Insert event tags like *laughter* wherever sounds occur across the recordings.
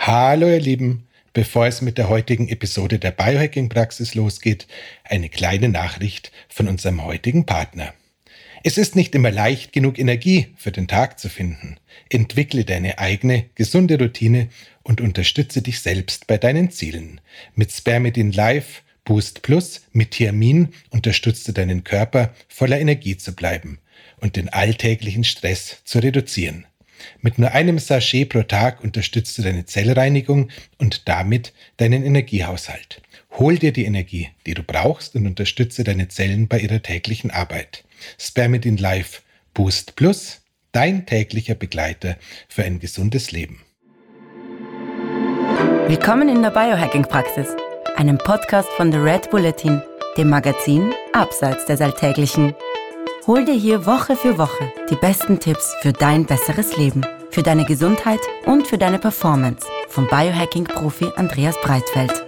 Hallo ihr Lieben, bevor es mit der heutigen Episode der Biohacking Praxis losgeht, eine kleine Nachricht von unserem heutigen Partner. Es ist nicht immer leicht, genug Energie für den Tag zu finden. Entwickle deine eigene, gesunde Routine und unterstütze dich selbst bei deinen Zielen. Mit Spermidin Live Boost Plus mit Thiamin unterstützt du deinen Körper, voller Energie zu bleiben und den alltäglichen Stress zu reduzieren. Mit nur einem Sachet pro Tag unterstützt du deine Zellreinigung und damit deinen Energiehaushalt. Hol dir die Energie, die du brauchst und unterstütze deine Zellen bei ihrer täglichen Arbeit. Spermidin Life Boost Plus, dein täglicher Begleiter für ein gesundes Leben. Willkommen in der Biohacking-Praxis, einem Podcast von The Red Bulletin, dem Magazin Abseits des Alltäglichen. Hol dir hier Woche für Woche die besten Tipps für dein besseres Leben, für deine Gesundheit und für deine Performance vom Biohacking-Profi Andreas Breitfeld.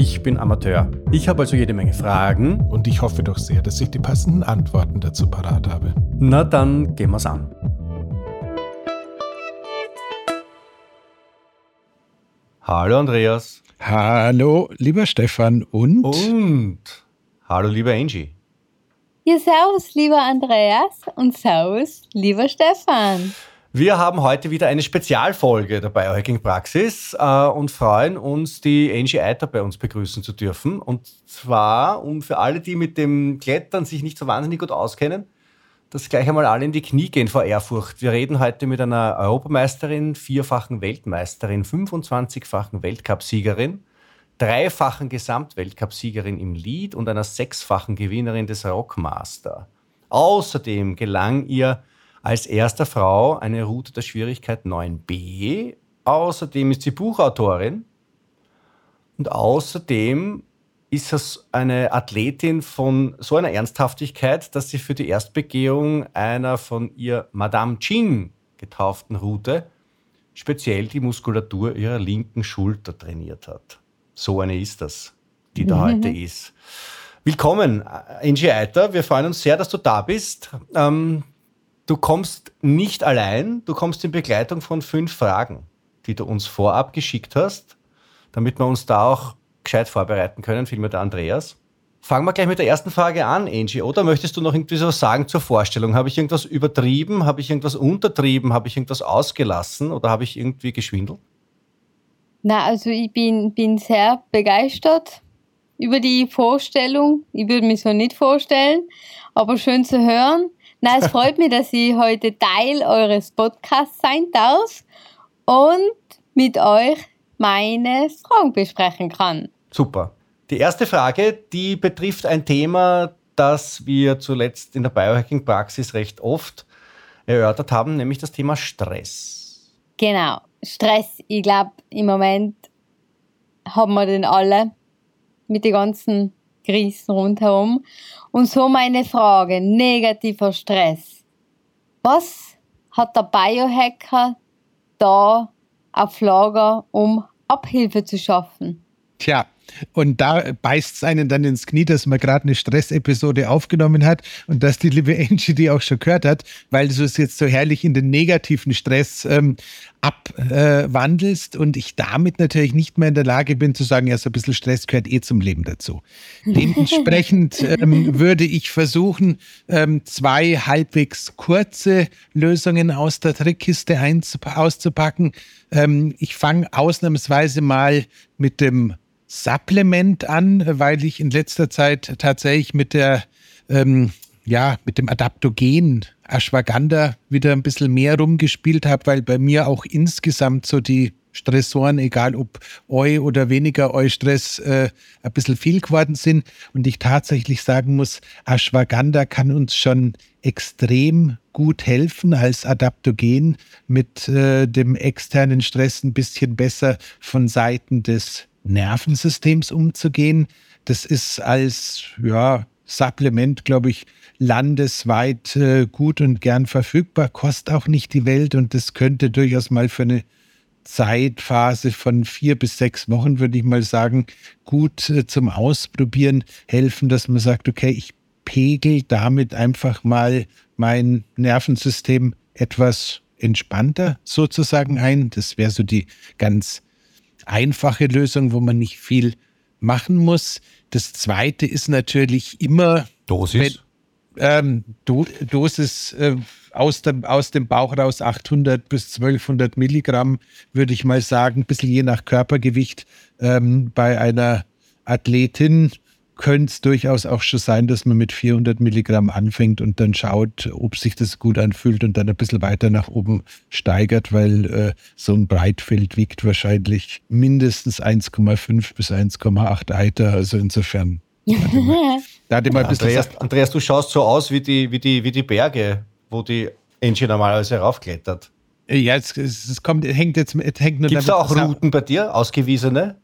ich bin Amateur. Ich habe also jede Menge Fragen. Und ich hoffe doch sehr, dass ich die passenden Antworten dazu parat habe. Na dann gehen wir's an. Hallo Andreas. Hallo, lieber Stefan und? Und hallo, lieber Angie. Ja, servus, lieber Andreas und servus, lieber Stefan. Wir haben heute wieder eine Spezialfolge der Biohacking Praxis äh, und freuen uns, die Angie Eiter bei uns begrüßen zu dürfen. Und zwar, um für alle, die mit dem Klettern sich nicht so wahnsinnig gut auskennen, dass gleich einmal alle in die Knie gehen vor Ehrfurcht. Wir reden heute mit einer Europameisterin, vierfachen Weltmeisterin, 25-fachen Weltcupsiegerin dreifachen Gesamtweltcupsiegerin im Lead und einer sechsfachen Gewinnerin des Rockmaster. Außerdem gelang ihr als erste Frau eine Route der Schwierigkeit 9b. Außerdem ist sie Buchautorin und außerdem ist es eine Athletin von so einer Ernsthaftigkeit, dass sie für die Erstbegehung einer von ihr Madame Ching getauften Route speziell die Muskulatur ihrer linken Schulter trainiert hat. So eine ist das, die da heute ist. Willkommen, Angie Eiter. Wir freuen uns sehr, dass du da bist. Ähm, du kommst nicht allein, du kommst in Begleitung von fünf Fragen, die du uns vorab geschickt hast, damit wir uns da auch gescheit vorbereiten können, vielmehr der Andreas. Fangen wir gleich mit der ersten Frage an, Angie. Oder möchtest du noch irgendwie so sagen zur Vorstellung? Habe ich irgendwas übertrieben? Habe ich irgendwas untertrieben? Habe ich irgendwas ausgelassen? Oder habe ich irgendwie geschwindelt? Na, also ich bin, bin sehr begeistert über die Vorstellung. Ich würde mich so nicht vorstellen, aber schön zu hören. Na, es freut mich, dass ich heute Teil eures Podcasts sein darf und mit euch meine Fragen besprechen kann. Super. Die erste Frage, die betrifft ein Thema, das wir zuletzt in der Biohacking-Praxis recht oft erörtert haben, nämlich das Thema Stress. Genau. Stress, ich glaube, im Moment haben wir den alle mit den ganzen Krisen rundherum. Und so meine Frage, negativer Stress. Was hat der Biohacker da auf Lager, um Abhilfe zu schaffen? Tja, und da beißt es einen dann ins Knie, dass man gerade eine Stressepisode aufgenommen hat und dass die liebe Angie die auch schon gehört hat, weil du es jetzt so herrlich in den negativen Stress ähm, abwandelst äh, und ich damit natürlich nicht mehr in der Lage bin zu sagen, ja, so ein bisschen Stress gehört eh zum Leben dazu. *laughs* Dementsprechend ähm, würde ich versuchen, ähm, zwei halbwegs kurze Lösungen aus der Trickkiste auszupacken. Ähm, ich fange ausnahmsweise mal mit dem Supplement an, weil ich in letzter Zeit tatsächlich mit der, ähm, ja, mit dem Adaptogen Ashwagandha wieder ein bisschen mehr rumgespielt habe, weil bei mir auch insgesamt so die Stressoren, egal ob Eu oder weniger Eu-Stress, äh, ein bisschen viel geworden sind. Und ich tatsächlich sagen muss, Ashwagandha kann uns schon extrem gut helfen als Adaptogen mit äh, dem externen Stress ein bisschen besser von Seiten des Nervensystems umzugehen. Das ist als ja, Supplement, glaube ich, landesweit äh, gut und gern verfügbar, kostet auch nicht die Welt und das könnte durchaus mal für eine Zeitphase von vier bis sechs Wochen, würde ich mal sagen, gut äh, zum Ausprobieren helfen, dass man sagt, okay, ich pegel damit einfach mal mein Nervensystem etwas entspannter sozusagen ein. Das wäre so die ganz einfache Lösung, wo man nicht viel machen muss. Das zweite ist natürlich immer Dosis. Wenn, ähm, Do Dosis äh, aus, dem, aus dem Bauch raus 800 bis 1200 Milligramm, würde ich mal sagen, ein bisschen je nach Körpergewicht. Ähm, bei einer Athletin könnte es durchaus auch schon sein, dass man mit 400 Milligramm anfängt und dann schaut, ob sich das gut anfühlt und dann ein bisschen weiter nach oben steigert, weil äh, so ein Breitfeld wiegt wahrscheinlich mindestens 1,5 bis 1,8 Eiter. Also insofern. da hatte mal *laughs* ein bisschen Andreas, Andreas, du schaust so aus wie die, wie die, wie die Berge, wo die Angie normalerweise raufklettert. Ja, es, es kommt, hängt jetzt, es hängt nur Gibt es da auch Routen bei dir, ausgewiesene?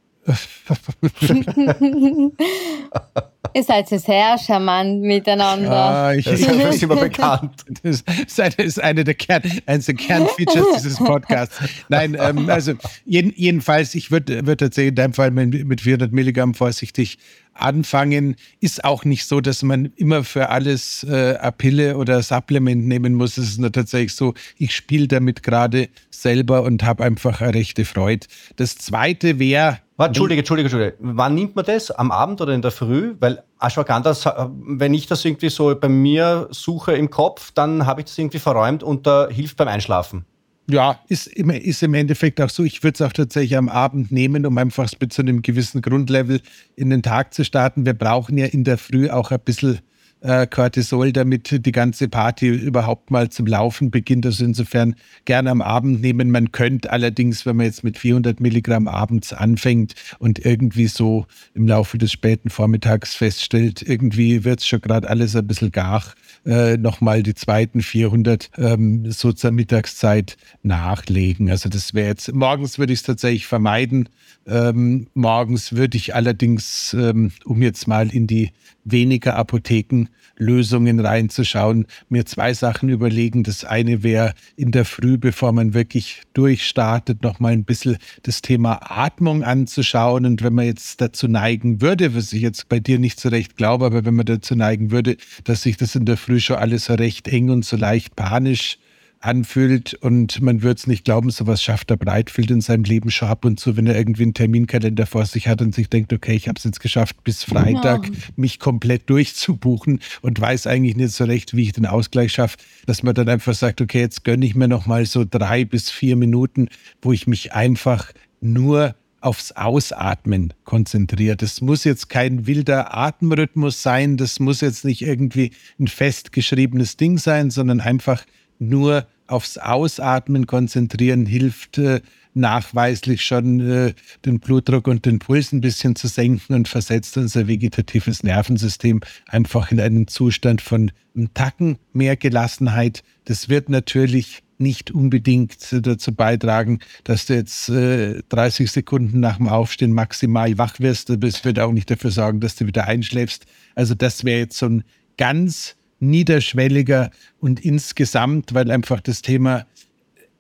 Ihr seid ja sehr charmant miteinander. Ah, ich, das ist immer *laughs* bekannt. Das ist eine, ist eine der, Kern, eines der Kernfeatures dieses Podcasts. Nein, ähm, also jeden, jedenfalls, ich würde würd tatsächlich in deinem Fall mit, mit 400 Milligramm vorsichtig anfangen. Ist auch nicht so, dass man immer für alles äh, eine Pille oder Supplement nehmen muss. Es ist nur tatsächlich so, ich spiele damit gerade selber und habe einfach eine rechte Freude. Das zweite wäre, Warte, Entschuldige, Entschuldige, Entschuldige. Wann nimmt man das? Am Abend oder in der Früh? Weil Ashwagandha, wenn ich das irgendwie so bei mir suche im Kopf, dann habe ich das irgendwie verräumt und da hilft beim Einschlafen. Ja, ist im, ist im Endeffekt auch so. Ich würde es auch tatsächlich am Abend nehmen, um einfach mit so einem gewissen Grundlevel in den Tag zu starten. Wir brauchen ja in der Früh auch ein bisschen äh, Cortisol, damit die ganze Party überhaupt mal zum Laufen beginnt. Also insofern gerne am Abend nehmen. Man könnte allerdings, wenn man jetzt mit 400 Milligramm abends anfängt und irgendwie so im Laufe des späten Vormittags feststellt, irgendwie wird es schon gerade alles ein bisschen gar, äh, nochmal die zweiten 400 ähm, so zur Mittagszeit nachlegen. Also das wäre jetzt, morgens würde ich es tatsächlich vermeiden. Ähm, morgens würde ich allerdings, ähm, um jetzt mal in die weniger Apothekenlösungen reinzuschauen, mir zwei Sachen überlegen. Das eine wäre in der Früh, bevor man wirklich durchstartet, nochmal ein bisschen das Thema Atmung anzuschauen. Und wenn man jetzt dazu neigen würde, was ich jetzt bei dir nicht so recht glaube, aber wenn man dazu neigen würde, dass sich das in der Früh schon alles so recht eng und so leicht panisch anfühlt und man würde es nicht glauben, sowas schafft der Breitfeld in seinem Leben schon ab und zu, wenn er irgendwie einen Terminkalender vor sich hat und sich denkt, okay, ich habe es jetzt geschafft, bis Freitag mich komplett durchzubuchen und weiß eigentlich nicht so recht, wie ich den Ausgleich schaffe, dass man dann einfach sagt, okay, jetzt gönne ich mir nochmal so drei bis vier Minuten, wo ich mich einfach nur aufs Ausatmen konzentriert. Das muss jetzt kein wilder Atemrhythmus sein, das muss jetzt nicht irgendwie ein festgeschriebenes Ding sein, sondern einfach nur aufs Ausatmen konzentrieren hilft äh, nachweislich schon äh, den Blutdruck und den Puls ein bisschen zu senken und versetzt unser vegetatives Nervensystem einfach in einen Zustand von einem Tacken mehr Gelassenheit. Das wird natürlich nicht unbedingt dazu beitragen, dass du jetzt äh, 30 Sekunden nach dem Aufstehen maximal wach wirst, aber es wird auch nicht dafür sorgen, dass du wieder einschläfst. Also das wäre jetzt so ein ganz niederschwelliger und insgesamt, weil einfach das Thema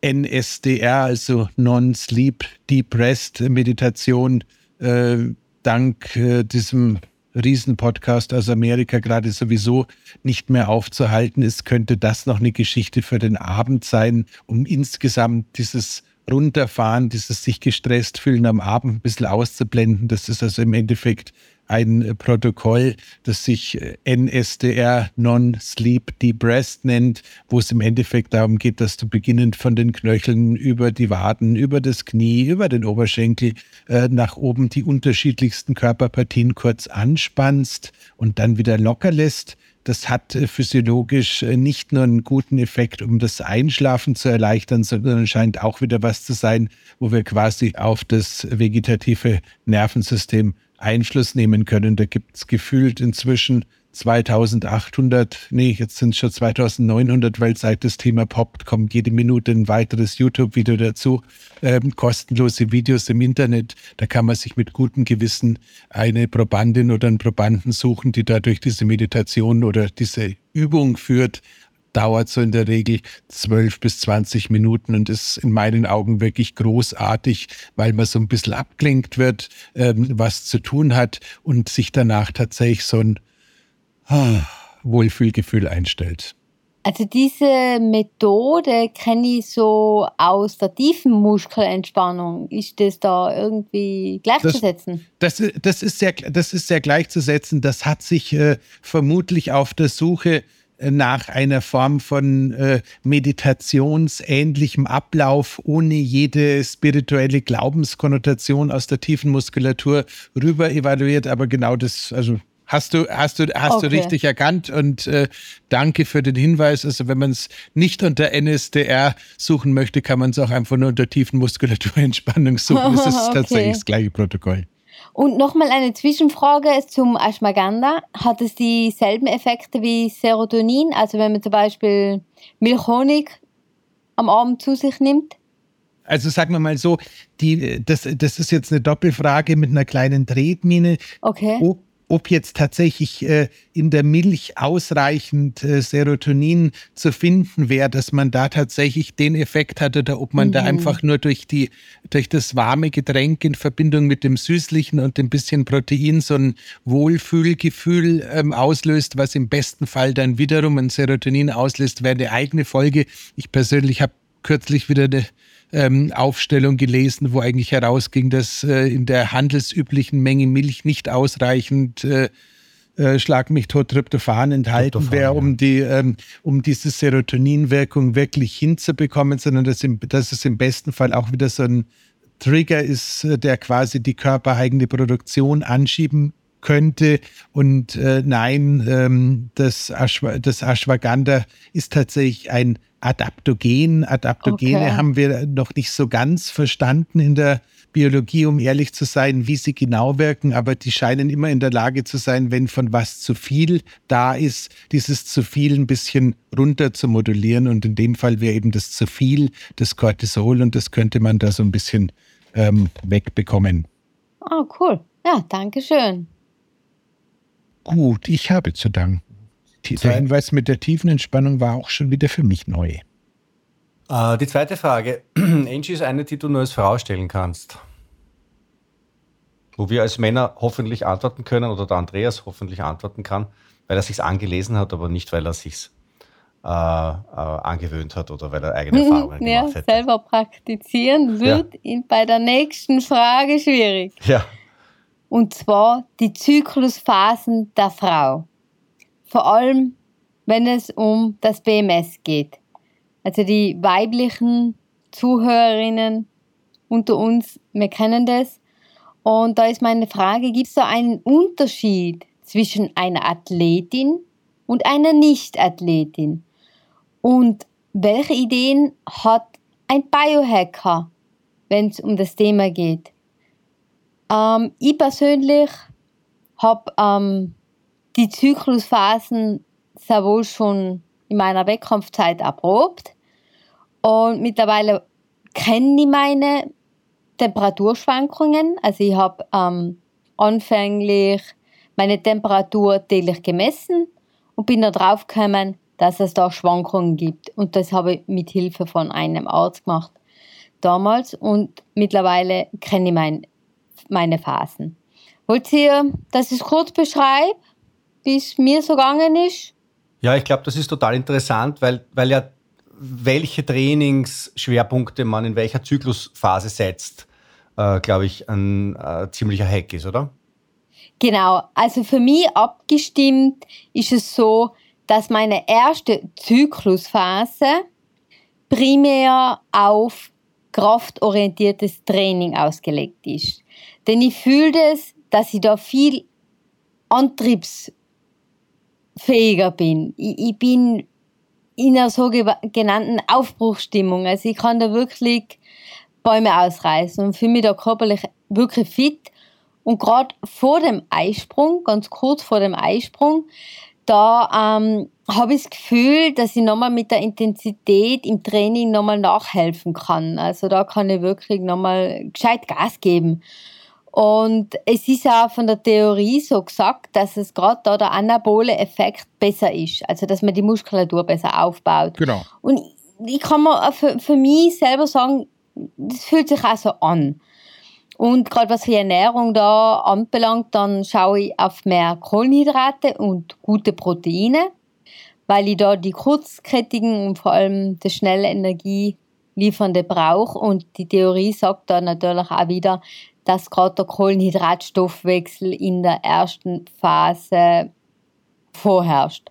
NSDR, also Non-Sleep Depressed Meditation, äh, dank äh, diesem Riesenpodcast aus Amerika gerade sowieso nicht mehr aufzuhalten ist, könnte das noch eine Geschichte für den Abend sein, um insgesamt dieses Runterfahren, dieses sich gestresst fühlen am Abend ein bisschen auszublenden. Das ist also im Endeffekt ein Protokoll, das sich äh, NSDR Non-Sleep Depressed nennt, wo es im Endeffekt darum geht, dass du beginnend von den Knöcheln über die Waden, über das Knie, über den Oberschenkel äh, nach oben die unterschiedlichsten Körperpartien kurz anspannst und dann wieder locker lässt. Das hat äh, physiologisch äh, nicht nur einen guten Effekt, um das Einschlafen zu erleichtern, sondern scheint auch wieder was zu sein, wo wir quasi auf das vegetative Nervensystem Einfluss nehmen können. Da gibt es gefühlt inzwischen 2800, nee, jetzt sind es schon 2900, weil seit das Thema poppt, kommt jede Minute ein weiteres YouTube-Video dazu. Ähm, kostenlose Videos im Internet. Da kann man sich mit gutem Gewissen eine Probandin oder einen Probanden suchen, die dadurch diese Meditation oder diese Übung führt, dauert so in der Regel 12 bis 20 Minuten und ist in meinen Augen wirklich großartig, weil man so ein bisschen abgelenkt wird, ähm, was zu tun hat und sich danach tatsächlich so ein Wohlfühlgefühl einstellt. Also diese Methode kenne ich so aus der tiefen Muskelentspannung. Ist das da irgendwie gleichzusetzen? Das, das, das, ist, sehr, das ist sehr gleichzusetzen. Das hat sich äh, vermutlich auf der Suche nach einer Form von äh, meditationsähnlichem Ablauf ohne jede spirituelle Glaubenskonnotation aus der tiefen Muskulatur rüber evaluiert. Aber genau das, also Hast du, hast du, hast okay. du richtig erkannt und äh, danke für den Hinweis. Also wenn man es nicht unter NSDR suchen möchte, kann man es auch einfach nur unter tiefen Muskulaturentspannung suchen. Das ist *laughs* okay. tatsächlich das gleiche Protokoll. Und nochmal eine Zwischenfrage zum Ashwagandha. Hat es dieselben Effekte wie Serotonin? Also wenn man zum Beispiel Milchhonig am Abend zu sich nimmt? Also sagen wir mal so, die, das, das ist jetzt eine Doppelfrage mit einer kleinen Tretmine. Okay. Ob ob jetzt tatsächlich äh, in der Milch ausreichend äh, Serotonin zu finden wäre, dass man da tatsächlich den Effekt hat oder ob man mhm. da einfach nur durch die durch das warme Getränk in Verbindung mit dem süßlichen und dem bisschen Protein so ein Wohlfühlgefühl ähm, auslöst, was im besten Fall dann wiederum ein Serotonin auslöst, wäre eine eigene Folge. Ich persönlich habe kürzlich wieder eine ähm, Aufstellung gelesen, wo eigentlich herausging, dass äh, in der handelsüblichen Menge Milch nicht ausreichend äh, äh, Schlag mich tot Tryptophan enthalten wäre, um die ähm, um diese Serotoninwirkung wirklich hinzubekommen, sondern dass, im, dass es im besten Fall auch wieder so ein Trigger ist, äh, der quasi die körpereigene Produktion anschieben könnte. Und äh, nein, ähm, das, Ashwa das Ashwagandha ist tatsächlich ein Adaptogen. Adaptogene okay. haben wir noch nicht so ganz verstanden in der Biologie, um ehrlich zu sein, wie sie genau wirken, aber die scheinen immer in der Lage zu sein, wenn von was zu viel da ist, dieses zu viel ein bisschen runter zu modulieren. Und in dem Fall wäre eben das zu viel das Cortisol und das könnte man da so ein bisschen ähm, wegbekommen. Oh, cool. Ja, danke schön. Gut, ich habe zu danken. Der Hinweis mit der tiefen Entspannung war auch schon wieder für mich neu. Uh, die zweite Frage. *clears throat* Angie ist eine, die du nur als Frau stellen kannst. Wo wir als Männer hoffentlich antworten können oder der Andreas hoffentlich antworten kann, weil er sich angelesen hat, aber nicht, weil er sich äh, äh, angewöhnt hat oder weil er eigene Erfahrungen ja, gemacht hat. Selber praktizieren wird ja. ihn bei der nächsten Frage schwierig. Ja. Und zwar die Zyklusphasen der Frau vor allem wenn es um das BMS geht. Also die weiblichen Zuhörerinnen unter uns, wir kennen das. Und da ist meine Frage, gibt es da einen Unterschied zwischen einer Athletin und einer Nicht-Athletin? Und welche Ideen hat ein Biohacker, wenn es um das Thema geht? Ähm, ich persönlich habe ähm, die Zyklusphasen sehr wohl schon in meiner Wettkampfzeit erprobt. Und mittlerweile kenne ich meine Temperaturschwankungen. Also ich habe ähm, anfänglich meine Temperatur täglich gemessen und bin dann drauf gekommen, dass es da Schwankungen gibt. Und das habe ich mit Hilfe von einem Arzt gemacht damals und mittlerweile kenne ich mein, meine Phasen. Wollt ihr, dass ich es kurz beschreibe? Wie es mir so gegangen ist. Ja, ich glaube, das ist total interessant, weil, weil ja welche Trainingsschwerpunkte man in welcher Zyklusphase setzt, äh, glaube ich, ein äh, ziemlicher Hack ist, oder? Genau, also für mich abgestimmt ist es so, dass meine erste Zyklusphase primär auf kraftorientiertes Training ausgelegt ist. Denn ich fühle das, dass ich da viel Antriebs fähiger bin. Ich, ich bin in einer sogenannten Aufbruchsstimmung. Also ich kann da wirklich Bäume ausreißen und fühle mich da körperlich wirklich fit. Und gerade vor dem Eisprung, ganz kurz vor dem Eisprung, da ähm, habe ich das Gefühl, dass ich nochmal mit der Intensität im Training nochmal nachhelfen kann. Also da kann ich wirklich nochmal gescheit Gas geben. Und es ist auch von der Theorie so gesagt, dass es gerade da der anabole Effekt besser ist. Also, dass man die Muskulatur besser aufbaut. Genau. Und ich kann mir für, für mich selber sagen, das fühlt sich auch so an. Und gerade was die Ernährung da anbelangt, dann schaue ich auf mehr Kohlenhydrate und gute Proteine, weil ich da die kurzkettigen und vor allem die schnelle Energie liefernde brauche. Und die Theorie sagt da natürlich auch wieder, dass gerade der Kohlenhydratstoffwechsel in der ersten Phase vorherrscht.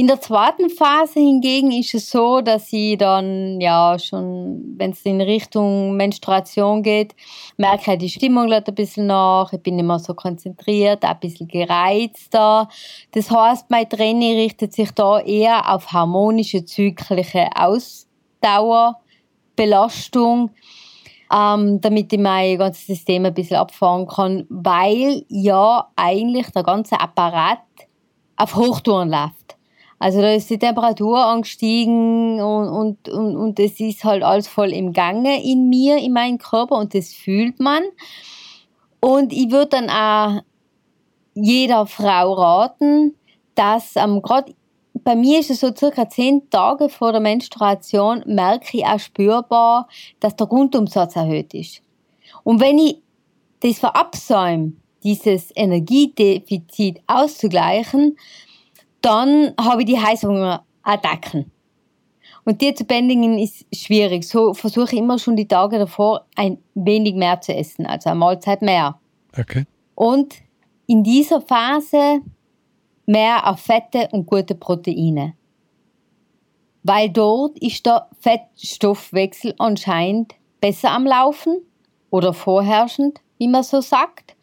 In der zweiten Phase hingegen ist es so, dass ich dann ja schon, wenn es in Richtung Menstruation geht, merke ich, die Stimmung lädt ein bisschen nach, ich bin mehr so konzentriert, ein bisschen gereizter. Das heißt, mein Training richtet sich da eher auf harmonische zyklische Ausdauer, Belastung ähm, damit ich mein ganzes System ein bisschen abfahren kann, weil ja eigentlich der ganze Apparat auf Hochtouren läuft. Also da ist die Temperatur angestiegen und, und, und, und es ist halt alles voll im Gange in mir, in meinem Körper und das fühlt man. Und ich würde dann auch jeder Frau raten, dass ähm, gerade bei mir ist es so circa zehn Tage vor der Menstruation, merke ich auch spürbar, dass der Grundumsatz erhöht ist. Und wenn ich das verabsäume, dieses Energiedefizit auszugleichen, dann habe ich die Heißhungerattacken. Und die zu bändigen ist schwierig. So versuche ich immer schon die Tage davor ein wenig mehr zu essen, also eine Mahlzeit mehr. Okay. Und in dieser Phase mehr auf Fette und gute Proteine. Weil dort ist der Fettstoffwechsel anscheinend besser am Laufen oder vorherrschend, wie man so sagt.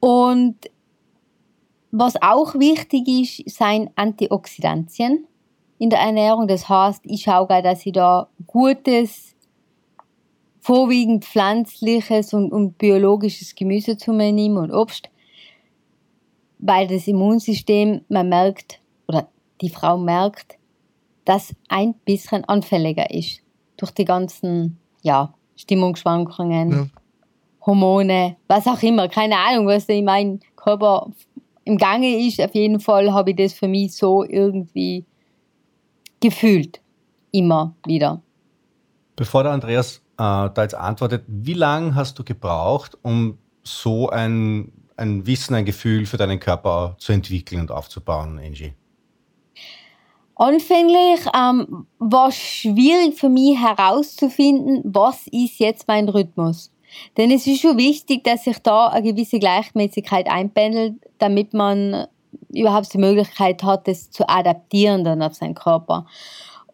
Und was auch wichtig ist, sind Antioxidantien in der Ernährung. Das heißt, ich schaue, dass ich da gutes, vorwiegend pflanzliches und, und biologisches Gemüse zu mir nehme und Obst weil das Immunsystem, man merkt, oder die Frau merkt, dass ein bisschen anfälliger ist durch die ganzen ja, Stimmungsschwankungen, ja. Hormone, was auch immer, keine Ahnung, was in meinem Körper im Gange ist. Auf jeden Fall habe ich das für mich so irgendwie gefühlt, immer wieder. Bevor der Andreas äh, da jetzt antwortet, wie lange hast du gebraucht, um so ein ein Wissen, ein Gefühl für deinen Körper zu entwickeln und aufzubauen, Angie? Anfänglich ähm, war es schwierig für mich herauszufinden, was ist jetzt mein Rhythmus. Denn es ist schon wichtig, dass sich da eine gewisse Gleichmäßigkeit einpendelt, damit man überhaupt die Möglichkeit hat, das zu adaptieren dann auf seinen Körper.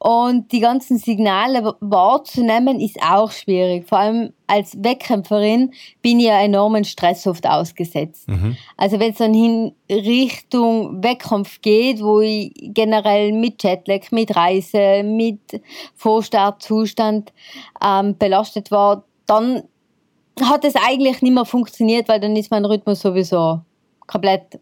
Und die ganzen Signale wahrzunehmen ist auch schwierig. Vor allem als Wettkämpferin bin ich ja enormen Stress oft ausgesetzt. Mhm. Also wenn es dann in Richtung Wettkampf geht, wo ich generell mit Jetlag, mit Reise, mit Vorstartzustand ähm, belastet war, dann hat es eigentlich nicht mehr funktioniert, weil dann ist mein Rhythmus sowieso komplett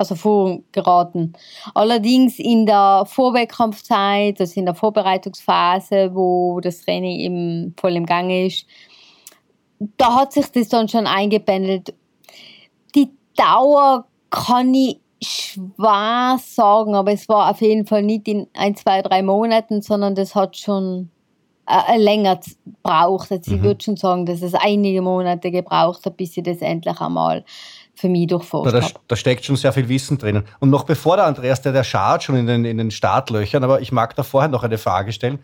also vorgeraten. Allerdings in der Vorwettkampfzeit, also in der Vorbereitungsphase, wo das Training eben voll im Gange ist, da hat sich das dann schon eingependelt. Die Dauer kann ich schwer sagen, aber es war auf jeden Fall nicht in ein, zwei, drei Monaten, sondern das hat schon äh, länger gebraucht. Also mhm. Ich würde schon sagen, dass es einige Monate gebraucht hat, bis ich das endlich einmal für mich durchforscht da, da, steckt schon sehr viel Wissen drinnen. Und noch bevor der Andreas, der, der schart schon in den, in den Startlöchern, aber ich mag da vorher noch eine Frage stellen.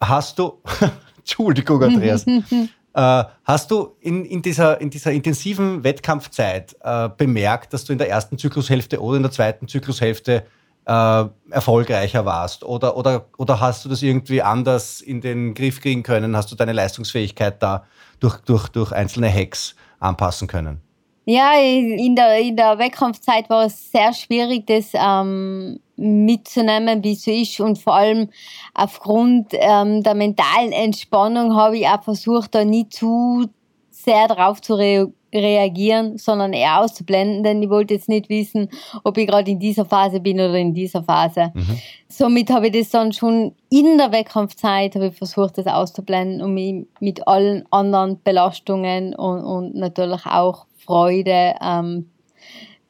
Hast du, *laughs* Entschuldigung, Andreas, *laughs* äh, hast du in, in, dieser, in dieser intensiven Wettkampfzeit äh, bemerkt, dass du in der ersten Zyklushälfte oder in der zweiten Zyklushälfte äh, erfolgreicher warst? Oder, oder, oder hast du das irgendwie anders in den Griff kriegen können? Hast du deine Leistungsfähigkeit da durch, durch, durch einzelne Hacks anpassen können? Ja, in der, in der Wettkampfzeit war es sehr schwierig, das ähm, mitzunehmen, wie es so ist. Und vor allem aufgrund ähm, der mentalen Entspannung habe ich auch versucht, da nie zu sehr darauf zu re reagieren, sondern eher auszublenden, denn ich wollte jetzt nicht wissen, ob ich gerade in dieser Phase bin oder in dieser Phase. Mhm. Somit habe ich das dann schon in der Wettkampfzeit habe ich versucht, das auszublenden und mich mit allen anderen Belastungen und, und natürlich auch Freude ähm,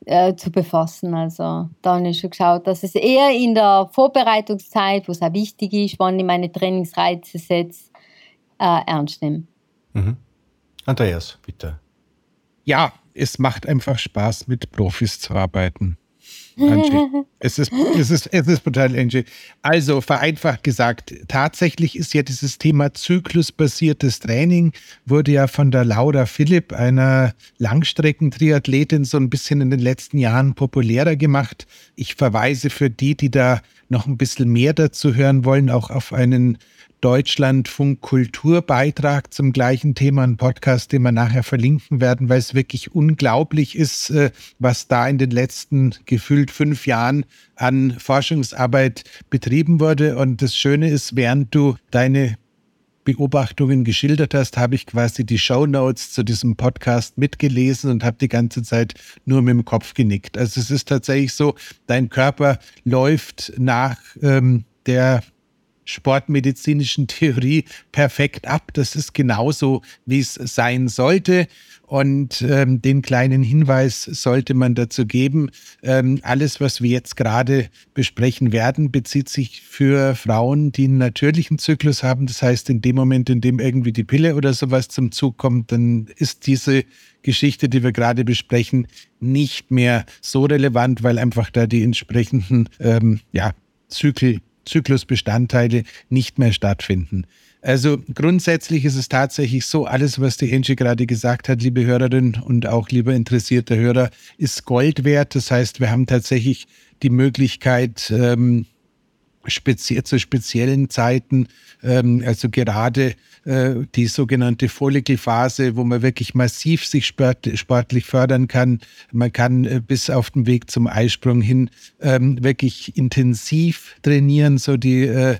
äh, zu befassen. Also da habe ich schon geschaut, dass es eher in der Vorbereitungszeit, wo es auch wichtig ist, wann ich meine Trainingsreize setze, äh, ernst nehme. Mhm. Andreas, bitte. Ja, es macht einfach Spaß, mit Profis zu arbeiten. Angie. *laughs* es, ist, es, ist, es ist brutal, Angie. Also vereinfacht gesagt, tatsächlich ist ja dieses Thema zyklusbasiertes Training, wurde ja von der Laura Philipp, einer Langstreckentriathletin, so ein bisschen in den letzten Jahren populärer gemacht. Ich verweise für die, die da noch ein bisschen mehr dazu hören wollen, auch auf einen Deutschlandfunk Kulturbeitrag zum gleichen Thema, ein Podcast, den wir nachher verlinken werden, weil es wirklich unglaublich ist, äh, was da in den letzten gefühlt fünf Jahren an Forschungsarbeit betrieben wurde. Und das Schöne ist, während du deine Beobachtungen geschildert hast, habe ich quasi die Show Notes zu diesem Podcast mitgelesen und habe die ganze Zeit nur mit dem Kopf genickt. Also es ist tatsächlich so, dein Körper läuft nach ähm, der sportmedizinischen Theorie perfekt ab. Das ist genauso, wie es sein sollte. Und ähm, den kleinen Hinweis sollte man dazu geben. Ähm, alles, was wir jetzt gerade besprechen werden, bezieht sich für Frauen, die einen natürlichen Zyklus haben. Das heißt, in dem Moment, in dem irgendwie die Pille oder sowas zum Zug kommt, dann ist diese Geschichte, die wir gerade besprechen, nicht mehr so relevant, weil einfach da die entsprechenden ähm, ja, Zyklen Zyklusbestandteile nicht mehr stattfinden. Also grundsätzlich ist es tatsächlich so, alles, was die Angie gerade gesagt hat, liebe Hörerin und auch lieber interessierter Hörer, ist Gold wert. Das heißt, wir haben tatsächlich die Möglichkeit, ähm, speziell, zu speziellen Zeiten, ähm, also gerade äh, die sogenannte Follikelphase, wo man wirklich massiv sich sport, sportlich fördern kann. Man kann äh, bis auf den Weg zum Eisprung hin ähm, wirklich intensiv trainieren, so die äh,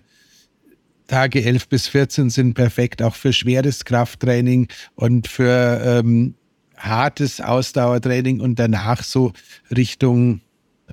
Tage 11 bis 14 sind perfekt auch für schweres Krafttraining und für ähm, hartes Ausdauertraining und danach so Richtung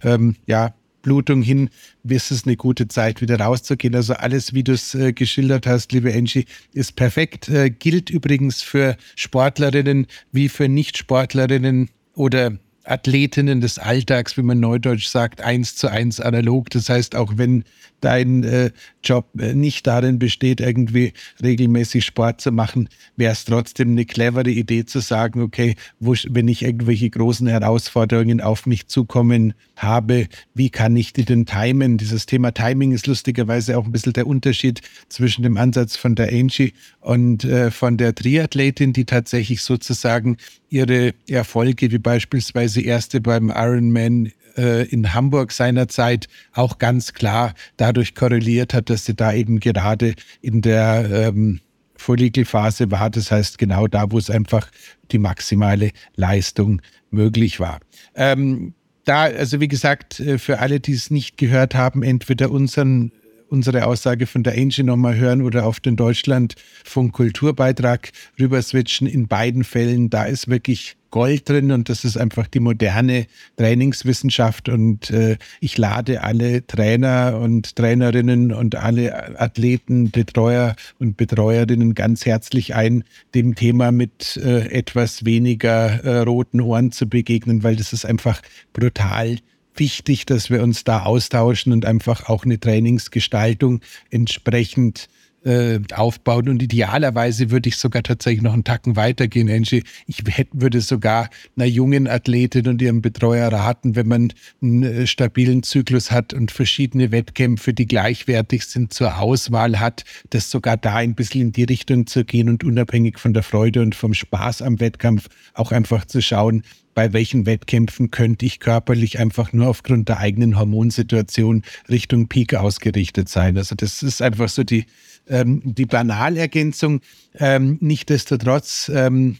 ähm, ja, Blutung hin, ist es eine gute Zeit, wieder rauszugehen. Also alles, wie du es äh, geschildert hast, liebe Angie, ist perfekt. Äh, gilt übrigens für Sportlerinnen wie für Nicht-Sportlerinnen oder Athletinnen des Alltags, wie man neudeutsch sagt, eins zu eins analog. Das heißt, auch wenn dein äh, Job äh, nicht darin besteht, irgendwie regelmäßig Sport zu machen, wäre es trotzdem eine clevere Idee zu sagen, okay, wo, wenn ich irgendwelche großen Herausforderungen auf mich zukommen habe, wie kann ich die denn timen? Dieses Thema Timing ist lustigerweise auch ein bisschen der Unterschied zwischen dem Ansatz von der Angie und äh, von der Triathletin, die tatsächlich sozusagen ihre Erfolge, wie beispielsweise erste beim Ironman äh, in Hamburg seinerzeit auch ganz klar dadurch korreliert hat, dass sie da eben gerade in der ähm, Follikelphase war. Das heißt, genau da, wo es einfach die maximale Leistung möglich war. Ähm, da, also wie gesagt, äh, für alle, die es nicht gehört haben, entweder unseren unsere Aussage von der Angie nochmal hören oder auf den Deutschlandfunk Kulturbeitrag rüber switchen. In beiden Fällen, da ist wirklich Gold drin und das ist einfach die moderne Trainingswissenschaft und äh, ich lade alle Trainer und Trainerinnen und alle Athleten, Betreuer und Betreuerinnen ganz herzlich ein, dem Thema mit äh, etwas weniger äh, roten Ohren zu begegnen, weil das ist einfach brutal wichtig, dass wir uns da austauschen und einfach auch eine Trainingsgestaltung entsprechend äh, aufbauen. Und idealerweise würde ich sogar tatsächlich noch einen Tacken weitergehen, Angie. Ich hätte, würde sogar einer jungen Athletin und ihrem Betreuer raten, wenn man einen äh, stabilen Zyklus hat und verschiedene Wettkämpfe, die gleichwertig sind, zur Auswahl hat, das sogar da ein bisschen in die Richtung zu gehen und unabhängig von der Freude und vom Spaß am Wettkampf auch einfach zu schauen, bei welchen Wettkämpfen könnte ich körperlich einfach nur aufgrund der eigenen Hormonsituation Richtung Peak ausgerichtet sein. Also das ist einfach so die, ähm, die Banalergänzung. Ähm, Nichtsdestotrotz ähm,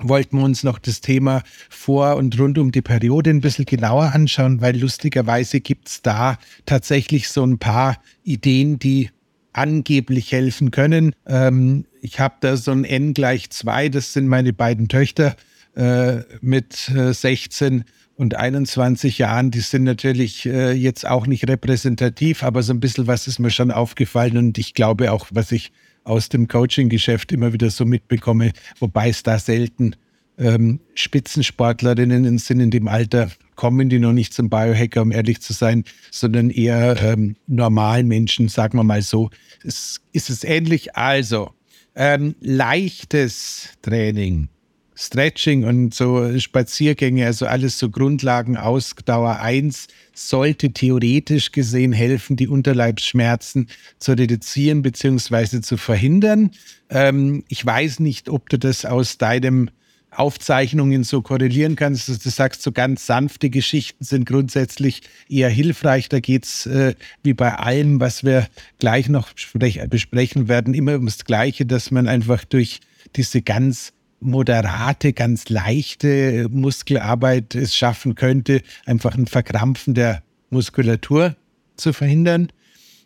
wollten wir uns noch das Thema vor und rund um die Periode ein bisschen genauer anschauen, weil lustigerweise gibt es da tatsächlich so ein paar Ideen, die angeblich helfen können. Ähm, ich habe da so ein N gleich 2, das sind meine beiden Töchter äh, mit äh, 16 und 21 Jahren. Die sind natürlich äh, jetzt auch nicht repräsentativ, aber so ein bisschen was ist mir schon aufgefallen und ich glaube auch, was ich aus dem Coaching-Geschäft immer wieder so mitbekomme, wobei es da selten ähm, Spitzensportlerinnen sind in dem Alter, kommen die noch nicht zum Biohacker, um ehrlich zu sein, sondern eher ähm, normalen Menschen, sagen wir mal so. Es, ist es ähnlich? Also, ähm, leichtes Training, Stretching und so Spaziergänge, also alles so Grundlagen, Ausdauer 1, sollte theoretisch gesehen helfen, die Unterleibsschmerzen zu reduzieren bzw. zu verhindern. Ähm, ich weiß nicht, ob du das aus deinem Aufzeichnungen so korrelieren kannst. Du sagst, so ganz sanfte Geschichten sind grundsätzlich eher hilfreich. Da geht es äh, wie bei allem, was wir gleich noch besprechen werden, immer ums Gleiche, dass man einfach durch diese ganz moderate, ganz leichte Muskelarbeit es schaffen könnte, einfach ein Verkrampfen der Muskulatur zu verhindern.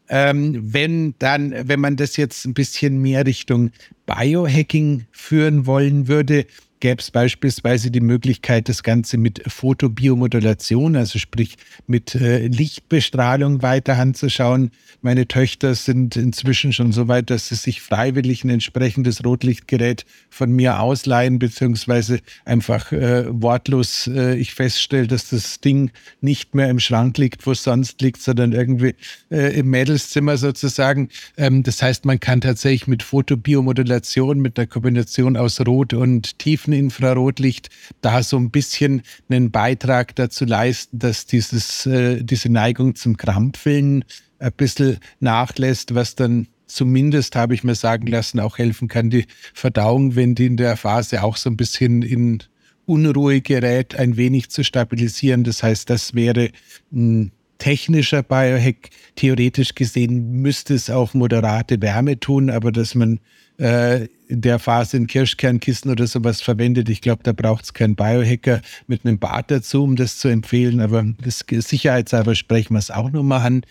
Ähm, wenn dann, wenn man das jetzt ein bisschen mehr Richtung Biohacking führen wollen würde, gäbe es beispielsweise die Möglichkeit, das Ganze mit Fotobiomodulation, also sprich mit äh, Lichtbestrahlung weiter anzuschauen. Meine Töchter sind inzwischen schon so weit, dass sie sich freiwillig ein entsprechendes Rotlichtgerät von mir ausleihen, beziehungsweise einfach äh, wortlos äh, ich feststelle, dass das Ding nicht mehr im Schrank liegt, wo es sonst liegt, sondern irgendwie äh, im Mädelszimmer sozusagen. Ähm, das heißt, man kann tatsächlich mit Fotobiomodulation, mit einer Kombination aus Rot und Tiefen Infrarotlicht da so ein bisschen einen Beitrag dazu leisten, dass dieses, äh, diese Neigung zum Krampfeln ein bisschen nachlässt, was dann zumindest, habe ich mir sagen lassen, auch helfen kann, die Verdauung, wenn die in der Phase auch so ein bisschen in Unruhe gerät, ein wenig zu stabilisieren. Das heißt, das wäre ein technischer Biohack. Theoretisch gesehen müsste es auch moderate Wärme tun, aber dass man äh, in der Phase ein Kirschkernkissen oder sowas verwendet. Ich glaube, da braucht es keinen Biohacker mit einem Bart dazu, um das zu empfehlen. Aber das sicherheitshalber sprechen wir es auch nochmal an.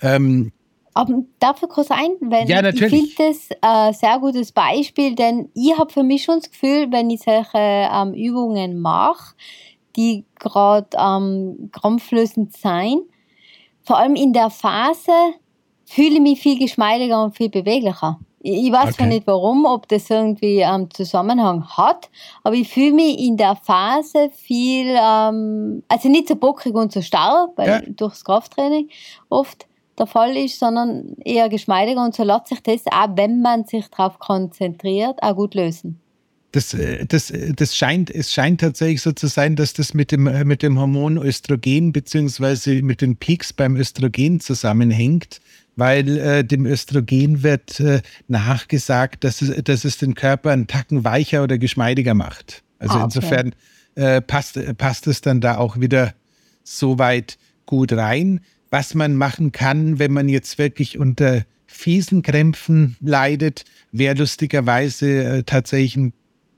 Ähm, aber darf ich kurz einwenden? Ja, natürlich. Ich finde das ein sehr gutes Beispiel, denn ich habe für mich schon das Gefühl, wenn ich solche ähm, Übungen mache, die gerade ähm, krampflösend sein, vor allem in der Phase fühle ich mich viel geschmeidiger und viel beweglicher. Ich weiß okay. zwar nicht warum, ob das irgendwie einen ähm, Zusammenhang hat, aber ich fühle mich in der Phase viel, ähm, also nicht so bockig und so starr, weil ja. durchs Krafttraining oft der Fall ist, sondern eher geschmeidiger und so lässt sich das auch, wenn man sich darauf konzentriert, auch gut lösen. Das, äh, das, äh, das scheint, es scheint tatsächlich so zu sein, dass das mit dem, äh, mit dem Hormon Östrogen beziehungsweise mit den Peaks beim Östrogen zusammenhängt weil äh, dem Östrogen wird äh, nachgesagt, dass es, dass es den Körper einen Tacken weicher oder geschmeidiger macht. Also ah, okay. insofern äh, passt, passt es dann da auch wieder so weit gut rein. Was man machen kann, wenn man jetzt wirklich unter fiesen Krämpfen leidet, wäre lustigerweise äh, tatsächlich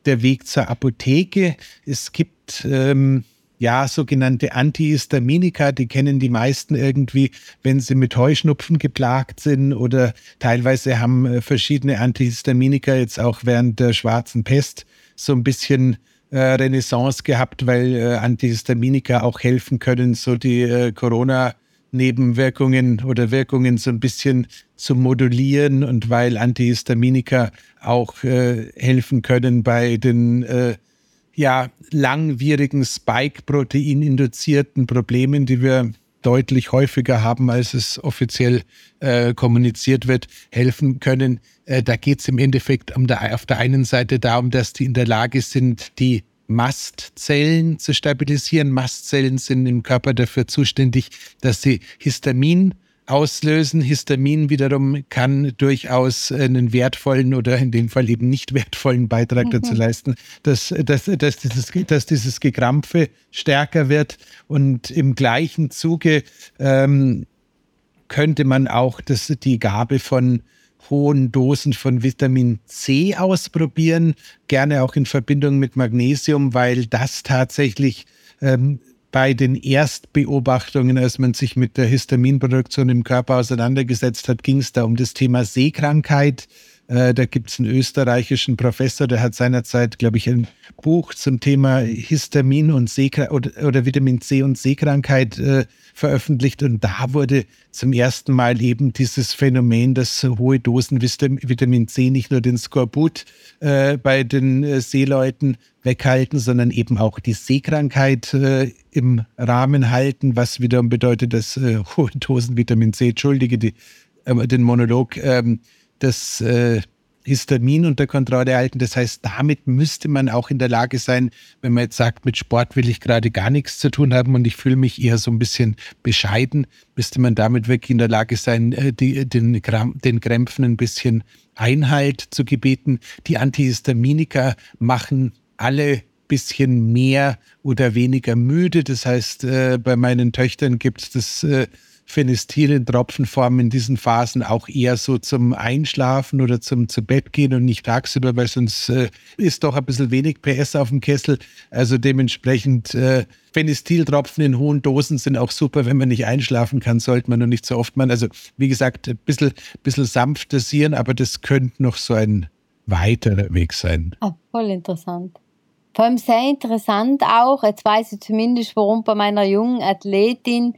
der Weg zur Apotheke. Es gibt ähm, ja, sogenannte Antihistaminika, die kennen die meisten irgendwie, wenn sie mit Heuschnupfen geplagt sind oder teilweise haben äh, verschiedene Antihistaminika jetzt auch während der schwarzen Pest so ein bisschen äh, Renaissance gehabt, weil äh, Antihistaminika auch helfen können, so die äh, Corona- Nebenwirkungen oder Wirkungen so ein bisschen zu modulieren und weil Antihistaminika auch äh, helfen können bei den äh, ja langwierigen Spike-Protein-induzierten Problemen, die wir deutlich häufiger haben, als es offiziell äh, kommuniziert wird, helfen können. Äh, da geht es im Endeffekt um der, auf der einen Seite darum, dass die in der Lage sind, die Mastzellen zu stabilisieren. Mastzellen sind im Körper dafür zuständig, dass sie Histamin auslösen. Histamin wiederum kann durchaus einen wertvollen oder in dem Fall eben nicht wertvollen Beitrag mhm. dazu leisten, dass, dass, dass, dieses, dass dieses Gekrampfe stärker wird. Und im gleichen Zuge ähm, könnte man auch das, die Gabe von hohen Dosen von Vitamin C ausprobieren, gerne auch in Verbindung mit Magnesium, weil das tatsächlich ähm, bei den Erstbeobachtungen, als man sich mit der Histaminproduktion im Körper auseinandergesetzt hat, ging es da um das Thema Seekrankheit. Äh, da gibt es einen österreichischen Professor, der hat seinerzeit, glaube ich, ein Buch zum Thema Histamin und Seekra oder, oder, Vitamin C und Seekrankheit äh, veröffentlicht. Und da wurde zum ersten Mal eben dieses Phänomen, dass hohe Dosen Vitamin C nicht nur den Skorbut äh, bei den äh, Seeleuten weghalten, sondern eben auch die Seekrankheit äh, im Rahmen halten, was wiederum bedeutet, dass äh, hohe Dosen Vitamin C, entschuldige die, den Monolog, ähm, das äh, Histamin unter Kontrolle halten. Das heißt, damit müsste man auch in der Lage sein, wenn man jetzt sagt, mit Sport will ich gerade gar nichts zu tun haben und ich fühle mich eher so ein bisschen bescheiden, müsste man damit wirklich in der Lage sein, äh, die, den, den Krämpfen ein bisschen Einhalt zu gebeten. Die Antihistaminika machen alle bisschen mehr oder weniger müde. Das heißt, äh, bei meinen Töchtern gibt es das äh, Phenestil in Tropfenform in diesen Phasen auch eher so zum Einschlafen oder zum zu Bett gehen und nicht tagsüber, weil sonst äh, ist doch ein bisschen wenig PS auf dem Kessel. Also dementsprechend äh, Phenestiltropfen in hohen Dosen sind auch super, wenn man nicht einschlafen kann, sollte man nur nicht so oft machen. Also wie gesagt, ein bisschen, bisschen sanft dosieren, aber das könnte noch so ein weiterer Weg sein. Ah, voll interessant. Vor allem sehr interessant auch, jetzt weiß ich zumindest, warum bei meiner jungen Athletin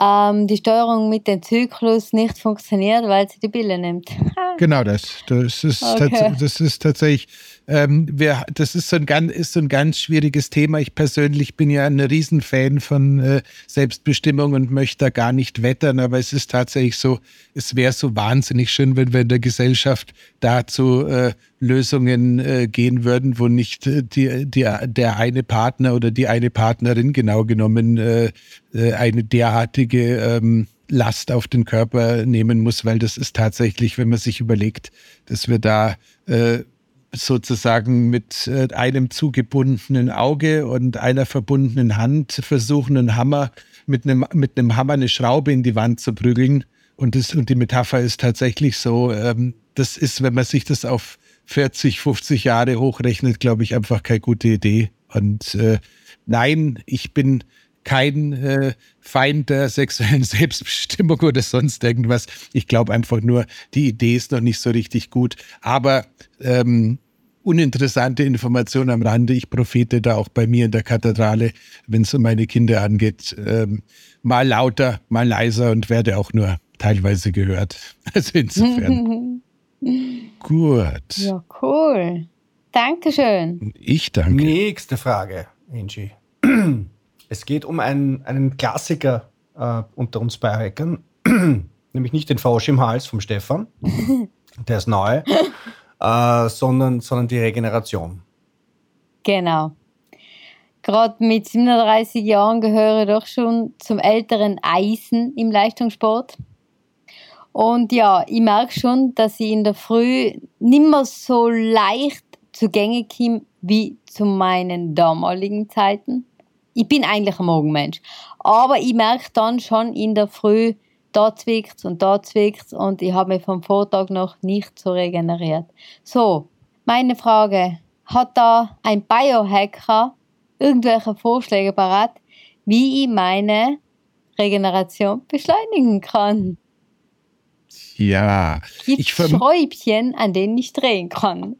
ähm, die Steuerung mit dem Zyklus nicht funktioniert, weil sie die Pille nimmt. *laughs* genau das. Das ist, okay. das ist tatsächlich, ähm, wir, das ist so, ein ganz, ist so ein ganz schwieriges Thema. Ich persönlich bin ja ein Riesenfan von äh, Selbstbestimmung und möchte da gar nicht wettern, aber es ist tatsächlich so, es wäre so wahnsinnig schön, wenn wir in der Gesellschaft dazu äh, Lösungen äh, gehen würden, wo nicht äh, die, die, der eine Partner oder die eine Partnerin genau genommen äh, äh, eine derartige ähm, Last auf den Körper nehmen muss, weil das ist tatsächlich, wenn man sich überlegt, dass wir da äh, sozusagen mit äh, einem zugebundenen Auge und einer verbundenen Hand versuchen, einen Hammer mit einem, mit einem Hammer eine Schraube in die Wand zu prügeln. Und, das, und die Metapher ist tatsächlich so, ähm, das ist, wenn man sich das auf 40, 50 Jahre hochrechnet, glaube ich, einfach keine gute Idee. Und äh, nein, ich bin kein äh, Feind der sexuellen *laughs* Selbstbestimmung oder sonst irgendwas. Ich glaube einfach nur, die Idee ist noch nicht so richtig gut. Aber ähm, uninteressante Information am Rande. Ich profete da auch bei mir in der Kathedrale, wenn es um meine Kinder angeht, ähm, mal lauter, mal leiser und werde auch nur teilweise gehört. *laughs* Also insofern. *laughs* Gut. Ja, cool. Dankeschön. Ich danke. Nächste Frage, Angie. *clears throat* Es geht um einen, einen Klassiker äh, unter uns Biohackern, *clears throat* nämlich nicht den Fausch im Hals vom Stefan, *laughs* der ist neu, äh, sondern, sondern die Regeneration. Genau. Gerade mit 37 Jahren gehöre ich doch schon zum älteren Eisen im Leistungssport. Und ja, ich merke schon, dass ich in der Früh nicht mehr so leicht zugänge komme wie zu meinen damaligen Zeiten. Ich bin eigentlich ein Morgenmensch. Aber ich merke dann schon in der Früh, da zwickt und da zwickt und ich habe mich vom Vortag noch nicht so regeneriert. So, meine Frage, hat da ein Biohacker irgendwelche Vorschläge parat, wie ich meine Regeneration beschleunigen kann? Ja. Gibt es Schräubchen, an denen ich drehen kann?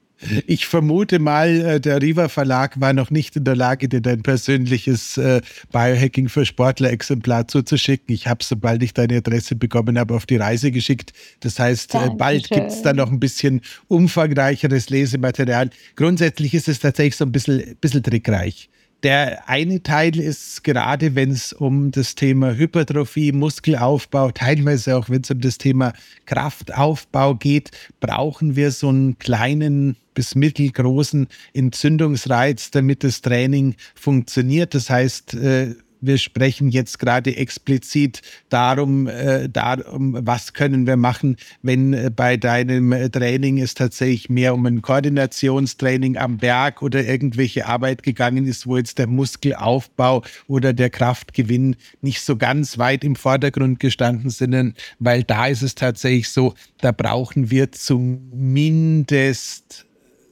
Ich vermute mal, äh, der Riva Verlag war noch nicht in der Lage, dir dein persönliches äh, Biohacking für Sportler-Exemplar zuzuschicken. Ich habe, sobald ich deine Adresse bekommen habe, auf die Reise geschickt. Das heißt, Dankeschön. bald gibt es da noch ein bisschen umfangreicheres Lesematerial. Grundsätzlich ist es tatsächlich so ein bisschen, bisschen trickreich. Der eine Teil ist gerade, wenn es um das Thema Hypertrophie, Muskelaufbau, teilweise auch wenn es um das Thema Kraftaufbau geht, brauchen wir so einen kleinen bis mittelgroßen Entzündungsreiz, damit das Training funktioniert. Das heißt, äh, wir sprechen jetzt gerade explizit darum, äh, darum, was können wir machen, wenn äh, bei deinem Training es tatsächlich mehr um ein Koordinationstraining am Berg oder irgendwelche Arbeit gegangen ist, wo jetzt der Muskelaufbau oder der Kraftgewinn nicht so ganz weit im Vordergrund gestanden sind, weil da ist es tatsächlich so, da brauchen wir zumindest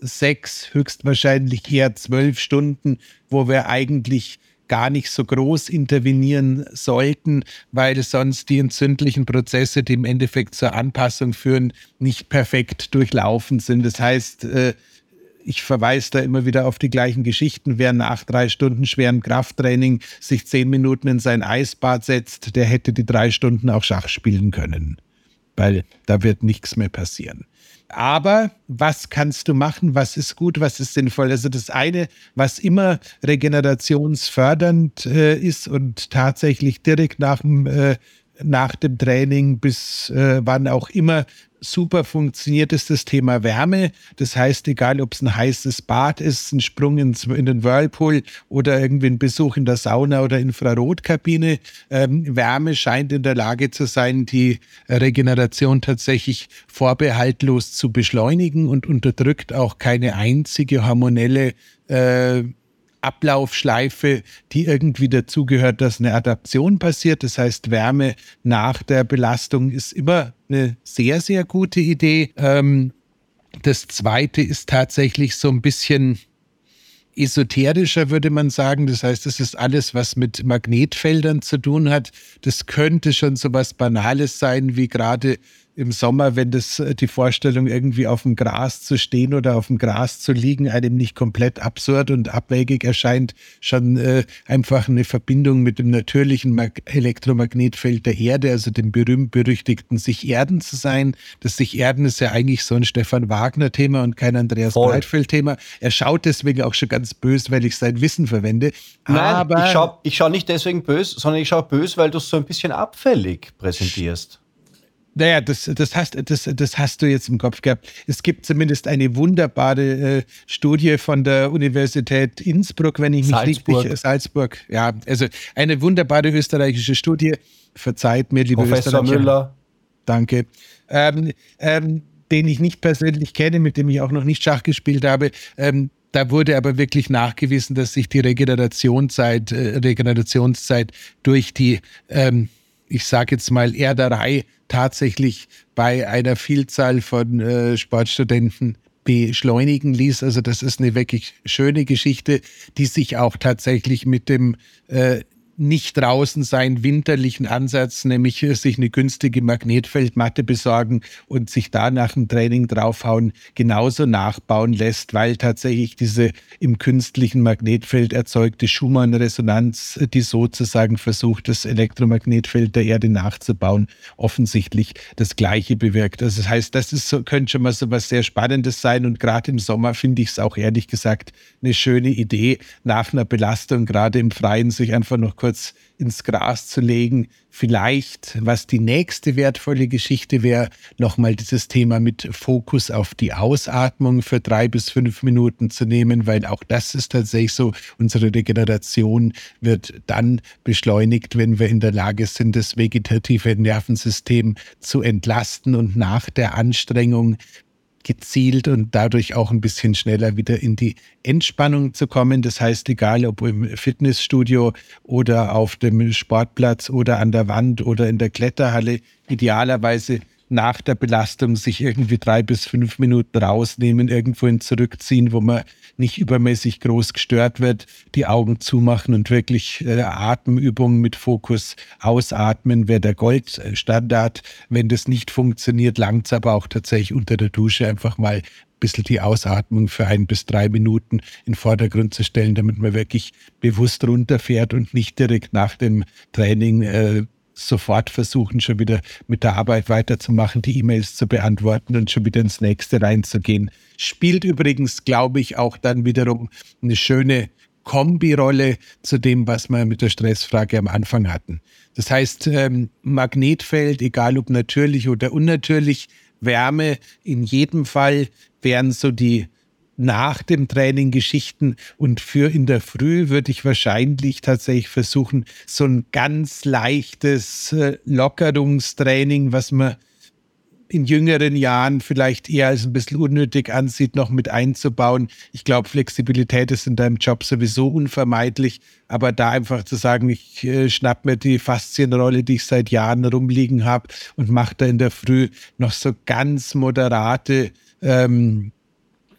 sechs, höchstwahrscheinlich eher zwölf Stunden, wo wir eigentlich gar nicht so groß intervenieren sollten, weil sonst die entzündlichen Prozesse, die im Endeffekt zur Anpassung führen, nicht perfekt durchlaufen sind. Das heißt, äh, ich verweise da immer wieder auf die gleichen Geschichten. Wer nach drei Stunden schwerem Krafttraining sich zehn Minuten in sein Eisbad setzt, der hätte die drei Stunden auch Schach spielen können, weil da wird nichts mehr passieren. Aber was kannst du machen? Was ist gut? Was ist sinnvoll? Also das eine, was immer regenerationsfördernd äh, ist und tatsächlich direkt nach dem äh, nach dem Training bis äh, wann auch immer super funktioniert, ist das Thema Wärme. Das heißt, egal ob es ein heißes Bad ist, ein Sprung ins, in den Whirlpool oder irgendwie ein Besuch in der Sauna oder Infrarotkabine, ähm, Wärme scheint in der Lage zu sein, die Regeneration tatsächlich vorbehaltlos zu beschleunigen und unterdrückt auch keine einzige hormonelle äh, Ablaufschleife, die irgendwie dazugehört, dass eine Adaption passiert. Das heißt, Wärme nach der Belastung ist immer eine sehr, sehr gute Idee. Ähm, das zweite ist tatsächlich so ein bisschen esoterischer, würde man sagen. Das heißt, es ist alles, was mit Magnetfeldern zu tun hat. Das könnte schon so was Banales sein, wie gerade im Sommer, wenn das äh, die Vorstellung, irgendwie auf dem Gras zu stehen oder auf dem Gras zu liegen, einem nicht komplett absurd und abwegig erscheint, schon äh, einfach eine Verbindung mit dem natürlichen Mag Elektromagnetfeld der Erde, also dem berühmt-berüchtigten sich Erden zu sein. Das sich Erden ist ja eigentlich so ein Stefan Wagner-Thema und kein Andreas Breitfeld-Thema. Er schaut deswegen auch schon ganz böse, weil ich sein Wissen verwende. Nein, Aber ich schaue ich schau nicht deswegen böse, sondern ich schaue böse, weil du es so ein bisschen abfällig präsentierst. Naja, das, das, hast, das, das hast du jetzt im Kopf gehabt. Es gibt zumindest eine wunderbare äh, Studie von der Universität Innsbruck, wenn ich mich Salzburg. richtig, Salzburg, ja, also eine wunderbare österreichische Studie. Verzeiht mir, liebe Professor Österreicher. Müller. Danke. Ähm, ähm, den ich nicht persönlich kenne, mit dem ich auch noch nicht Schach gespielt habe. Ähm, da wurde aber wirklich nachgewiesen, dass sich die Regenerationszeit, äh, Regenerationszeit durch die, ähm, ich sage jetzt mal, Erderei tatsächlich bei einer Vielzahl von äh, Sportstudenten beschleunigen ließ. Also das ist eine wirklich schöne Geschichte, die sich auch tatsächlich mit dem äh, nicht draußen sein winterlichen Ansatz, nämlich sich eine günstige Magnetfeldmatte besorgen und sich da nach dem Training draufhauen, genauso nachbauen lässt, weil tatsächlich diese im künstlichen Magnetfeld erzeugte Schumann-Resonanz, die sozusagen versucht, das Elektromagnetfeld der Erde nachzubauen, offensichtlich das Gleiche bewirkt. Also das heißt, das ist so, könnte schon mal so was sehr Spannendes sein und gerade im Sommer finde ich es auch ehrlich gesagt eine schöne Idee, nach einer Belastung gerade im Freien sich einfach noch kurz kurz ins Gras zu legen. Vielleicht, was die nächste wertvolle Geschichte wäre, nochmal dieses Thema mit Fokus auf die Ausatmung für drei bis fünf Minuten zu nehmen, weil auch das ist tatsächlich so, unsere Regeneration wird dann beschleunigt, wenn wir in der Lage sind, das vegetative Nervensystem zu entlasten und nach der Anstrengung gezielt und dadurch auch ein bisschen schneller wieder in die Entspannung zu kommen. Das heißt, egal ob im Fitnessstudio oder auf dem Sportplatz oder an der Wand oder in der Kletterhalle, idealerweise nach der Belastung sich irgendwie drei bis fünf Minuten rausnehmen, irgendwohin zurückziehen, wo man nicht übermäßig groß gestört wird, die Augen zumachen und wirklich äh, Atemübungen mit Fokus ausatmen wäre der Goldstandard. Wenn das nicht funktioniert, langt es aber auch tatsächlich unter der Dusche einfach mal ein bisschen die Ausatmung für ein bis drei Minuten in den Vordergrund zu stellen, damit man wirklich bewusst runterfährt und nicht direkt nach dem Training äh, sofort versuchen, schon wieder mit der Arbeit weiterzumachen, die E-Mails zu beantworten und schon wieder ins nächste reinzugehen. Spielt übrigens, glaube ich, auch dann wiederum eine schöne Kombirolle zu dem, was wir mit der Stressfrage am Anfang hatten. Das heißt, ähm, Magnetfeld, egal ob natürlich oder unnatürlich, Wärme in jedem Fall wären so die nach dem Training Geschichten und für in der Früh würde ich wahrscheinlich tatsächlich versuchen, so ein ganz leichtes äh, Lockerungstraining, was man in jüngeren Jahren vielleicht eher als ein bisschen unnötig ansieht, noch mit einzubauen. Ich glaube, Flexibilität ist in deinem Job sowieso unvermeidlich, aber da einfach zu sagen, ich äh, schnapp mir die Faszienrolle, die ich seit Jahren rumliegen habe und mache da in der Früh noch so ganz moderate ähm,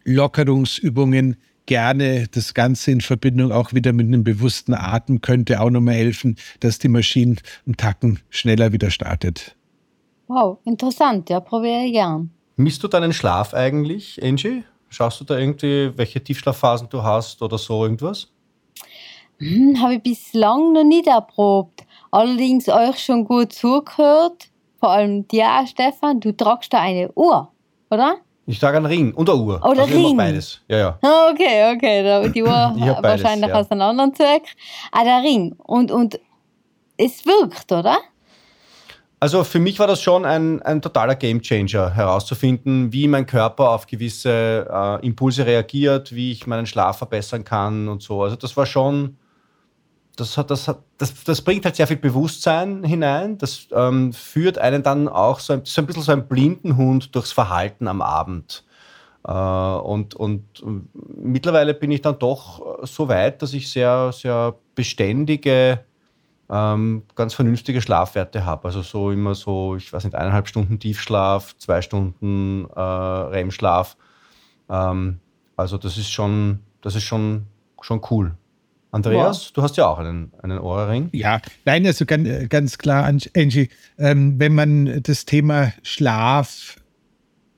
Lockerungsübungen, gerne das Ganze in Verbindung auch wieder mit einem bewussten Atem könnte auch nochmal helfen, dass die Maschine einen Tacken schneller wieder startet. Wow, interessant, ja, probiere ich gern. Misst du deinen Schlaf eigentlich, Angie? Schaust du da irgendwie, welche Tiefschlafphasen du hast oder so irgendwas? Hm, Habe ich bislang noch nicht erprobt. Allerdings euch schon gut zugehört. Vor allem dir, auch, Stefan. Du tragst da eine Uhr, oder? Ich trage einen Ring und eine Uhr. Oder also ich mach Ring. beides. Ja, ja. Ah, Okay, okay. da- Die Uhr *laughs* Ich beides, wahrscheinlich ja. aus einem anderen Zweck. Ah, der Ring. Und, und es wirkt, oder? Also für mich war das schon ein, ein totaler Gamechanger, herauszufinden, wie mein Körper auf gewisse äh, Impulse reagiert, wie ich meinen Schlaf verbessern kann und so. Also das war schon, das, hat, das, hat, das, das bringt halt sehr viel Bewusstsein hinein. Das ähm, führt einen dann auch so ein, so ein bisschen so ein Blindenhund durchs Verhalten am Abend. Äh, und, und ähm, mittlerweile bin ich dann doch so weit, dass ich sehr, sehr beständige ähm, ganz vernünftige Schlafwerte habe. Also so immer so, ich weiß nicht, eineinhalb Stunden Tiefschlaf, zwei Stunden äh, REM-Schlaf. Ähm, also das ist schon, das ist schon, schon cool. Andreas, du hast ja auch einen, einen Ohrring. Ja, nein, also ganz, ganz klar, Angie, ähm, wenn man das Thema Schlaf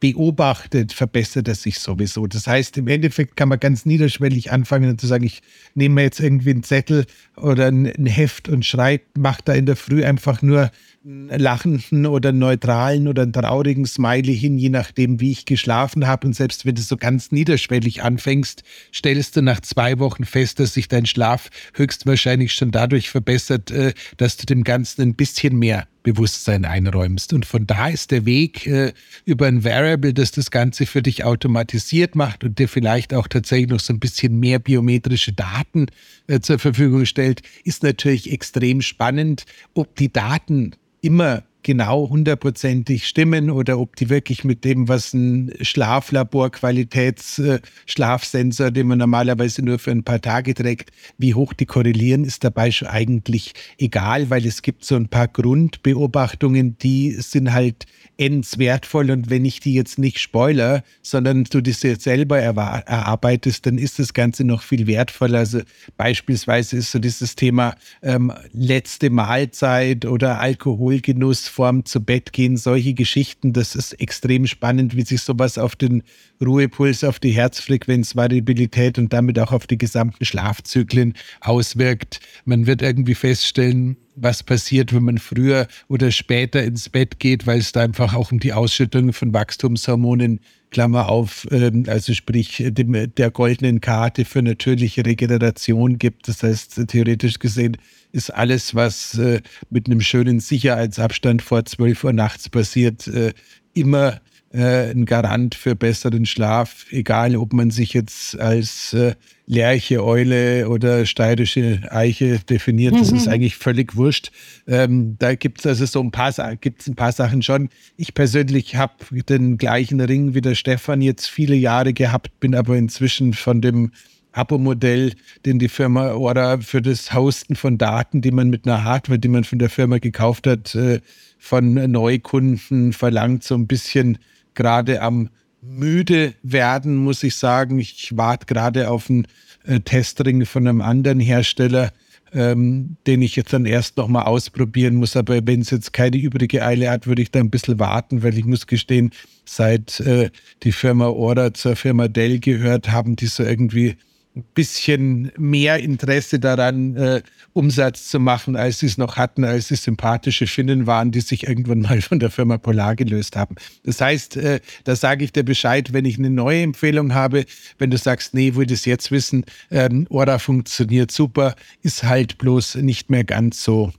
beobachtet, verbessert er sich sowieso. Das heißt, im Endeffekt kann man ganz niederschwellig anfangen und zu sagen, ich nehme mir jetzt irgendwie einen Zettel oder ein, Heft und schreibe, mache da in der Früh einfach nur einen lachenden oder einen neutralen oder einen traurigen Smiley hin, je nachdem, wie ich geschlafen habe. Und selbst wenn du so ganz niederschwellig anfängst, stellst du nach zwei Wochen fest, dass sich dein Schlaf höchstwahrscheinlich schon dadurch verbessert, äh, dass du dem Ganzen ein bisschen mehr Bewusstsein einräumst. Und von da ist der Weg äh, über ein Variable, das das Ganze für dich automatisiert macht und dir vielleicht auch tatsächlich noch so ein bisschen mehr biometrische Daten äh, zur Verfügung stellt, ist natürlich extrem spannend, ob die Daten immer genau hundertprozentig stimmen oder ob die wirklich mit dem, was ein Schlaflabor-Qualitäts-Schlafsensor, den man normalerweise nur für ein paar Tage trägt, wie hoch die korrelieren, ist dabei schon eigentlich egal, weil es gibt so ein paar Grundbeobachtungen, die sind halt ends wertvoll und wenn ich die jetzt nicht spoiler, sondern du das jetzt selber erarbeitest, dann ist das Ganze noch viel wertvoller. Also beispielsweise ist so dieses Thema ähm, letzte Mahlzeit oder Alkoholgenuss vorm zu Bett gehen, solche Geschichten, das ist extrem spannend, wie sich sowas auf den Ruhepuls, auf die Herzfrequenzvariabilität und damit auch auf die gesamten Schlafzyklen auswirkt. Man wird irgendwie feststellen, was passiert, wenn man früher oder später ins Bett geht, weil es da einfach auch um die Ausschüttung von Wachstumshormonen, Klammer auf, ähm, also sprich dem, der goldenen Karte für natürliche Regeneration gibt. Das heißt, theoretisch gesehen ist alles, was äh, mit einem schönen Sicherheitsabstand vor 12 Uhr nachts passiert, äh, immer äh, ein Garant für besseren Schlaf, egal ob man sich jetzt als äh, Lerche, Eule oder steirische Eiche definiert, das ist eigentlich völlig wurscht. Ähm, da gibt es also so ein paar, gibt's ein paar Sachen schon. Ich persönlich habe den gleichen Ring wie der Stefan jetzt viele Jahre gehabt, bin aber inzwischen von dem Abo-Modell, den die Firma Ora für das Hosten von Daten, die man mit einer Hardware, die man von der Firma gekauft hat, äh, von Neukunden verlangt, so ein bisschen gerade am müde werden, muss ich sagen. Ich warte gerade auf einen äh, Testring von einem anderen Hersteller, ähm, den ich jetzt dann erst nochmal ausprobieren muss. Aber wenn es jetzt keine übrige Eile hat, würde ich da ein bisschen warten, weil ich muss gestehen, seit äh, die Firma Ora zur Firma Dell gehört, haben die so irgendwie ein bisschen mehr Interesse daran, äh, Umsatz zu machen, als sie es noch hatten, als sie sympathische Finnen waren, die sich irgendwann mal von der Firma Polar gelöst haben. Das heißt, äh, da sage ich dir Bescheid, wenn ich eine neue Empfehlung habe, wenn du sagst, nee, will das jetzt wissen, ähm, Ora funktioniert super, ist halt bloß nicht mehr ganz so,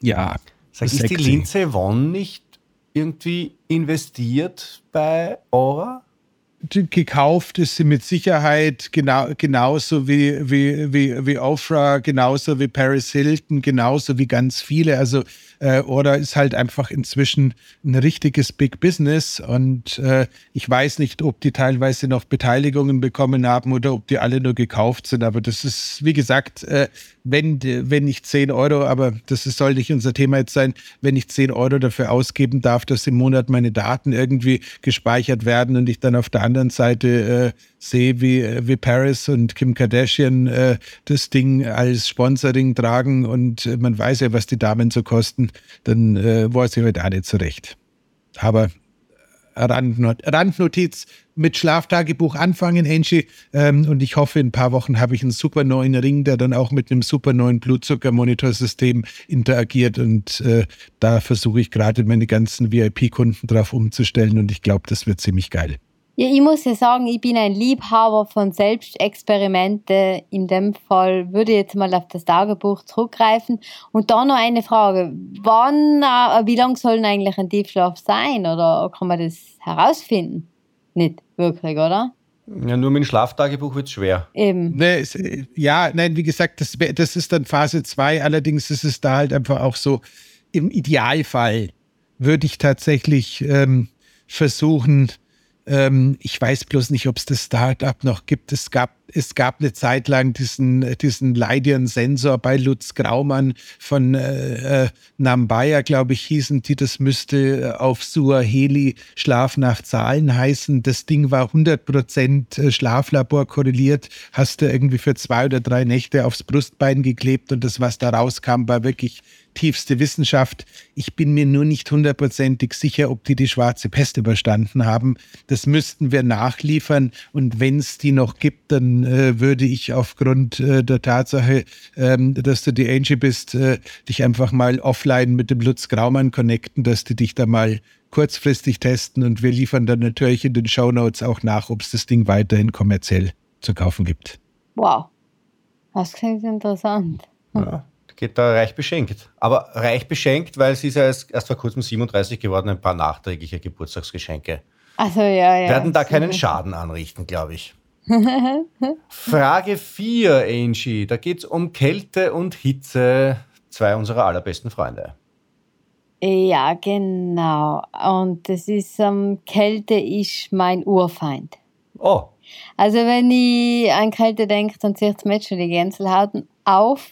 ja, Sag, ist die sexy. Linze Won nicht irgendwie investiert bei Aura? Gekauft ist sie mit Sicherheit genau, genauso wie, wie, wie, wie Ofra, genauso wie Paris Hilton, genauso wie ganz viele. Also äh, oder ist halt einfach inzwischen ein richtiges Big Business. Und äh, ich weiß nicht, ob die teilweise noch Beteiligungen bekommen haben oder ob die alle nur gekauft sind, aber das ist, wie gesagt, äh, wenn, wenn ich 10 Euro, aber das soll nicht unser Thema jetzt sein, wenn ich 10 Euro dafür ausgeben darf, dass im Monat meine Daten irgendwie gespeichert werden und ich dann auf der anderen Seite äh, sehe, wie, wie Paris und Kim Kardashian äh, das Ding als Sponsoring tragen und äh, man weiß ja, was die Damen so kosten, dann äh, weiß ich heute auch nicht so recht. Aber Randnot Randnotiz mit Schlaftagebuch anfangen, Angie. Ähm, und ich hoffe, in ein paar Wochen habe ich einen super neuen Ring, der dann auch mit einem super neuen Blutzuckermonitorsystem interagiert. Und äh, da versuche ich gerade meine ganzen VIP-Kunden drauf umzustellen. Und ich glaube, das wird ziemlich geil. Ja, ich muss ja sagen, ich bin ein Liebhaber von Selbstexperimenten. In dem Fall würde ich jetzt mal auf das Tagebuch zurückgreifen. Und dann noch eine Frage. Wann, äh, wie lang soll eigentlich ein Tiefschlaf sein? Oder kann man das herausfinden? Nicht wirklich, oder? Ja, nur mit dem Schlaftagebuch wird es schwer. Eben. Nee, ja, nein, wie gesagt, das, das ist dann Phase 2. Allerdings ist es da halt einfach auch so, im Idealfall würde ich tatsächlich ähm, versuchen, ähm, ich weiß bloß nicht, ob es das Startup noch gibt. Es gab, es gab eine Zeit lang diesen, diesen Leidian-Sensor bei Lutz Graumann von äh, äh, Nambaya, glaube ich, hießen die. Das müsste auf Suaheli Schlaf nach Zahlen heißen. Das Ding war 100% äh, Schlaflabor korreliert. Hast du irgendwie für zwei oder drei Nächte aufs Brustbein geklebt und das, was da rauskam, war wirklich tiefste Wissenschaft. Ich bin mir nur nicht hundertprozentig sicher, ob die die schwarze Pest überstanden haben. Das müssten wir nachliefern. Und wenn es die noch gibt, dann äh, würde ich aufgrund äh, der Tatsache, ähm, dass du die Angie bist, äh, dich einfach mal offline mit dem Lutz Graumann connecten, dass die dich da mal kurzfristig testen. Und wir liefern dann natürlich in den Show Notes auch nach, ob es das Ding weiterhin kommerziell zu kaufen gibt. Wow, das klingt interessant. Ja geht da reich beschenkt. Aber reich beschenkt, weil sie ist ja erst, erst vor kurzem 37 geworden, ein paar nachträgliche Geburtstagsgeschenke. Also ja, ja. Werden da keinen Schaden anrichten, glaube ich. *laughs* Frage 4, Angie. Da geht es um Kälte und Hitze, zwei unserer allerbesten Freunde. Ja, genau. Und das ist, ähm, Kälte ist mein Urfeind. Oh. Also wenn ich an Kälte denke, dann zieht es mir schon die Gänsehaut auf.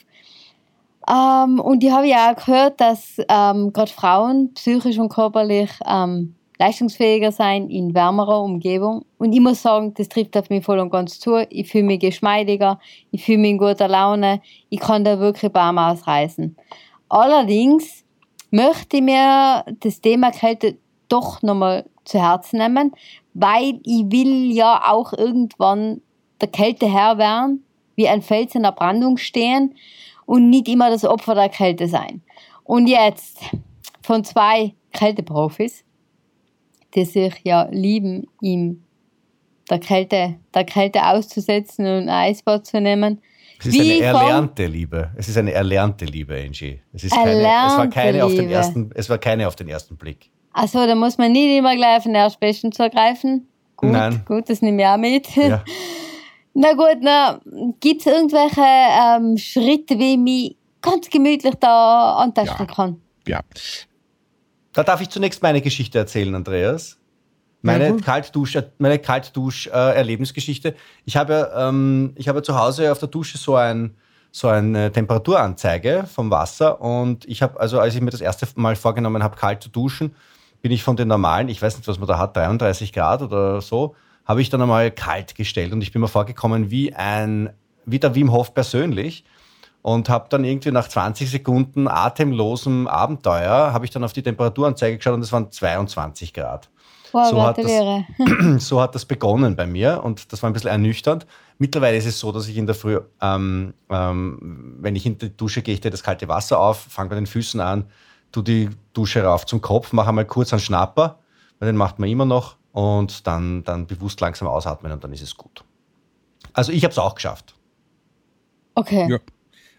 Ähm, und ich habe ja auch gehört, dass ähm, gerade Frauen psychisch und körperlich ähm, leistungsfähiger sein in wärmerer Umgebung. Und ich muss sagen, das trifft auf mich voll und ganz zu. Ich fühle mich geschmeidiger, ich fühle mich in guter Laune, ich kann da wirklich Baum ausreißen. Allerdings möchte ich mir das Thema Kälte doch nochmal zu Herzen nehmen, weil ich will ja auch irgendwann der Kälte Herr werden, wie ein Fels in der Brandung stehen und nicht immer das Opfer der Kälte sein. Und jetzt von zwei Kälteprofis, die sich ja lieben, ihm der Kälte, der Kälte auszusetzen und ein Eisbad zu nehmen. Es ist Wie eine erlernte Liebe. Es ist eine erlernte Liebe, Angie. Es, ist keine, es, war keine auf den ersten, es war keine auf den ersten Blick. Achso, da muss man nicht immer gleich auf den Erstbesten zugreifen. Gut, Nein. gut, das nehme ich auch mit. Ja. *laughs* Na gut, na, gibt es irgendwelche ähm, Schritte, wie ich mich ganz gemütlich da antasten ja. kann? Ja. Da darf ich zunächst meine Geschichte erzählen, Andreas. Meine mhm. Kaltdusch, meine Kaltdusch-Erlebnisgeschichte. ich habe, ähm, ich habe zu Hause auf der Dusche so ein, so eine Temperaturanzeige vom Wasser und ich habe, also als ich mir das erste Mal vorgenommen habe, kalt zu duschen, bin ich von den normalen, ich weiß nicht, was man da hat, 33 Grad oder so, habe ich dann einmal kalt gestellt und ich bin mir vorgekommen wie ein, wie der Wim Hof persönlich und habe dann irgendwie nach 20 Sekunden atemlosem Abenteuer, habe ich dann auf die Temperaturanzeige geschaut und es waren 22 Grad. Wow, so, hat das, *clears throat* so hat das begonnen bei mir und das war ein bisschen ernüchternd. Mittlerweile ist es so, dass ich in der Früh, ähm, ähm, wenn ich in die Dusche gehe, ich das kalte Wasser auf, fange bei den Füßen an, tu die Dusche rauf zum Kopf, mache einmal kurz einen Schnapper, weil den macht man immer noch und dann, dann bewusst langsam ausatmen und dann ist es gut. Also ich habe es auch geschafft. Okay. Ja.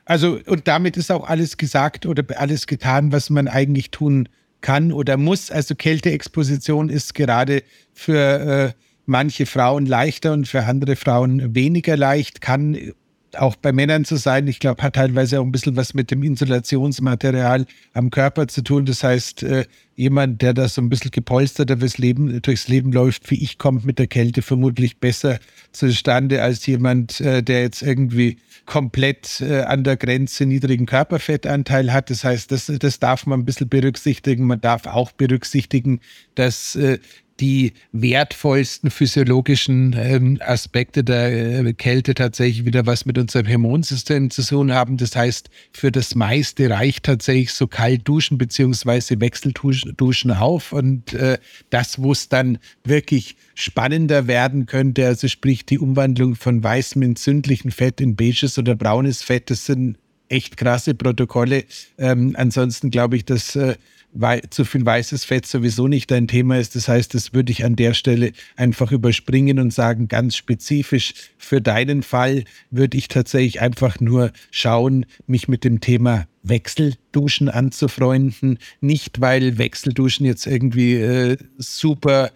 Also und damit ist auch alles gesagt oder alles getan, was man eigentlich tun kann oder muss. Also Kälteexposition ist gerade für äh, manche Frauen leichter und für andere Frauen weniger leicht, kann auch bei Männern zu sein. Ich glaube, hat teilweise auch ein bisschen was mit dem Insulationsmaterial am Körper zu tun. Das heißt, äh, jemand, der da so ein bisschen gepolsterter durchs Leben, durchs Leben läuft, wie ich, kommt mit der Kälte vermutlich besser zustande als jemand, äh, der jetzt irgendwie komplett äh, an der Grenze niedrigen Körperfettanteil hat. Das heißt, das, das darf man ein bisschen berücksichtigen. Man darf auch berücksichtigen, dass die wertvollsten physiologischen ähm, Aspekte der äh, Kälte tatsächlich wieder was mit unserem Hormonsystem zu tun haben. Das heißt, für das meiste reicht tatsächlich so kalt duschen beziehungsweise Wechselduschen auf. Und äh, das, wo es dann wirklich spannender werden könnte, also sprich die Umwandlung von weißem entzündlichen Fett in beiges oder braunes Fett, das sind echt krasse Protokolle. Ähm, ansonsten glaube ich, dass äh, weil zu viel weißes Fett sowieso nicht dein Thema ist. Das heißt, das würde ich an der Stelle einfach überspringen und sagen, ganz spezifisch für deinen Fall würde ich tatsächlich einfach nur schauen, mich mit dem Thema Wechselduschen anzufreunden. Nicht, weil Wechselduschen jetzt irgendwie äh, super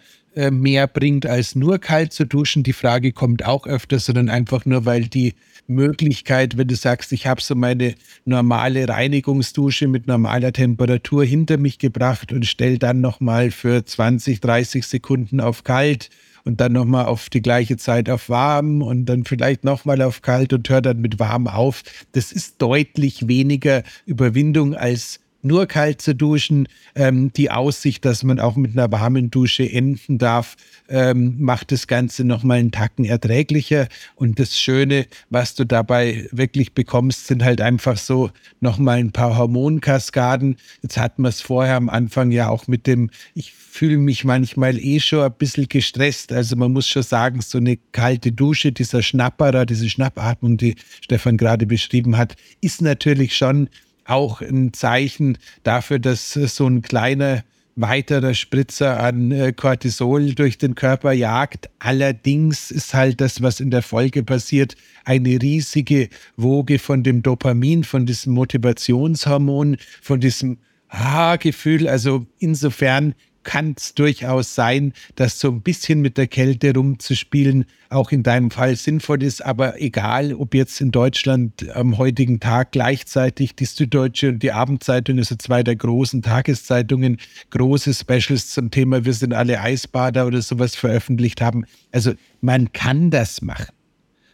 mehr bringt, als nur kalt zu duschen. Die Frage kommt auch öfter, sondern einfach nur, weil die Möglichkeit, wenn du sagst, ich habe so meine normale Reinigungsdusche mit normaler Temperatur hinter mich gebracht und stelle dann nochmal für 20, 30 Sekunden auf kalt und dann nochmal auf die gleiche Zeit auf warm und dann vielleicht nochmal auf kalt und hör dann mit warm auf. Das ist deutlich weniger Überwindung als nur kalt zu duschen. Ähm, die Aussicht, dass man auch mit einer warmen Dusche enden darf, ähm, macht das Ganze nochmal einen Tacken erträglicher. Und das Schöne, was du dabei wirklich bekommst, sind halt einfach so nochmal ein paar Hormonkaskaden. Jetzt hatten wir es vorher am Anfang ja auch mit dem, ich fühle mich manchmal eh schon ein bisschen gestresst. Also man muss schon sagen, so eine kalte Dusche, dieser Schnapperer, diese Schnappatmung, die Stefan gerade beschrieben hat, ist natürlich schon auch ein Zeichen dafür, dass so ein kleiner weiterer Spritzer an äh, Cortisol durch den Körper jagt. Allerdings ist halt das, was in der Folge passiert, eine riesige Woge von dem Dopamin, von diesem Motivationshormon, von diesem Ah-Gefühl. Also insofern kann es durchaus sein, dass so ein bisschen mit der Kälte rumzuspielen auch in deinem Fall sinnvoll ist. Aber egal, ob jetzt in Deutschland am heutigen Tag gleichzeitig die Süddeutsche und die Abendzeitung, also zwei der großen Tageszeitungen, große Specials zum Thema Wir sind alle Eisbader oder sowas veröffentlicht haben. Also man kann das machen.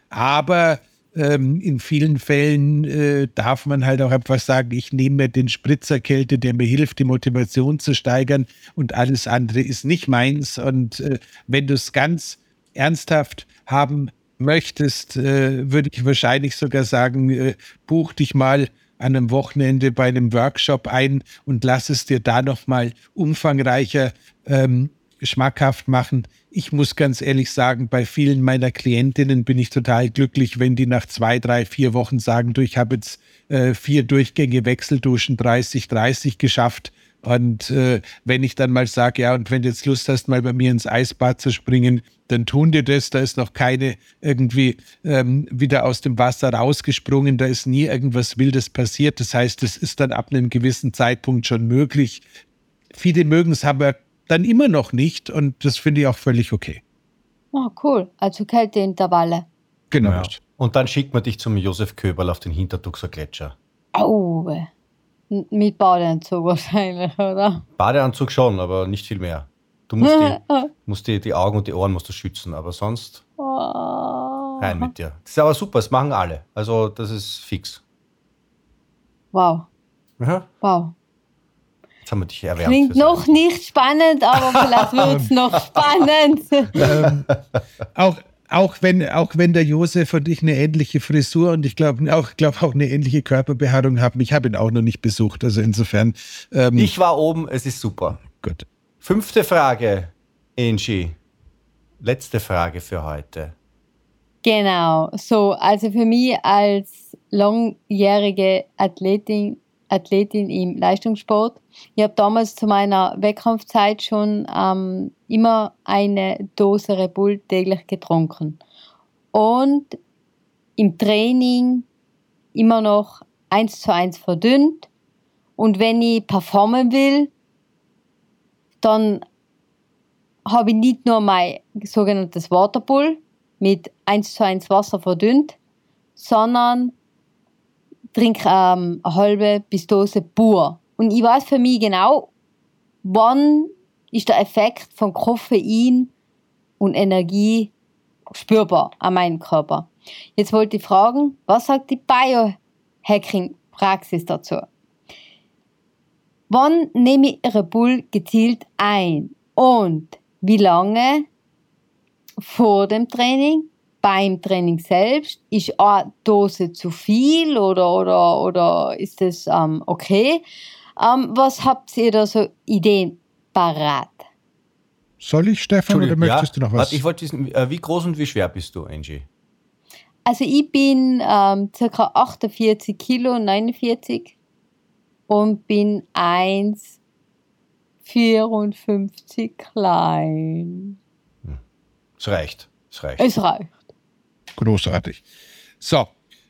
Aber ähm, in vielen Fällen äh, darf man halt auch einfach sagen, ich nehme mir den Spritzerkälte, der mir hilft, die Motivation zu steigern und alles andere ist nicht meins. Und äh, wenn du es ganz ernsthaft haben möchtest, äh, würde ich wahrscheinlich sogar sagen, äh, buch dich mal an einem Wochenende bei einem Workshop ein und lass es dir da nochmal umfangreicher ähm, schmackhaft machen. Ich muss ganz ehrlich sagen, bei vielen meiner Klientinnen bin ich total glücklich, wenn die nach zwei, drei, vier Wochen sagen, du, ich habe jetzt äh, vier Durchgänge Wechselduschen 30, 30 geschafft. Und äh, wenn ich dann mal sage, ja, und wenn du jetzt Lust hast, mal bei mir ins Eisbad zu springen, dann tun dir das. Da ist noch keine irgendwie ähm, wieder aus dem Wasser rausgesprungen. Da ist nie irgendwas Wildes passiert. Das heißt, es ist dann ab einem gewissen Zeitpunkt schon möglich. Viele mögen es aber dann immer noch nicht und das finde ich auch völlig okay. Oh, cool. Also Kälteintervalle. Genau. Ja. Und dann schickt man dich zum Josef Köberl auf den Hintertuxer Gletscher. Au. Mit Badeanzug wahrscheinlich, oder? Badeanzug schon, aber nicht viel mehr. Du musst, die, *laughs* musst die, die Augen und die Ohren musst du schützen, aber sonst oh. rein mit dir. Das ist aber super, das machen alle. Also das ist fix. Wow. Ja. Wow. Jetzt haben wir dich erwärmt. Klingt noch nicht spannend, aber vielleicht *laughs* wird es noch spannend. ähm, auch, auch, wenn, auch wenn der Josef und ich eine ähnliche Frisur und ich glaube auch, glaub auch eine ähnliche Körperbehaarung haben. Ich habe ihn auch noch nicht besucht, also insofern. Ähm, ich war oben, es ist super. Gut. Fünfte Frage, Angie. Letzte Frage für heute. Genau, so, also für mich als langjährige Athletin Athletin im Leistungssport. Ich habe damals zu meiner Wettkampfzeit schon ähm, immer eine Dose Red Bull täglich getrunken. Und im Training immer noch eins zu eins verdünnt. Und wenn ich performen will, dann habe ich nicht nur mein sogenanntes Waterpool mit 1 zu 1 Wasser verdünnt, sondern trinke ähm, eine halbe bis Dose pur. Und ich weiß für mich genau, wann ist der Effekt von Koffein und Energie spürbar an meinem Körper. Jetzt wollte ich fragen, was sagt die Biohacking-Praxis dazu? Wann nehme ich Red Bull gezielt ein? Und wie lange vor dem Training? Beim Training selbst? Ist eine Dose zu viel oder, oder, oder ist das ähm, okay? Ähm, was habt ihr da so Ideen parat? Soll ich, Stefan, oder möchtest ja, du noch was? Ich wollte wissen, äh, wie groß und wie schwer bist du, Angie? Also ich bin ähm, ca. 48 Kilo, 49 und bin 1,54 klein. Es reicht. Es reicht. Es reicht. Großartig. So,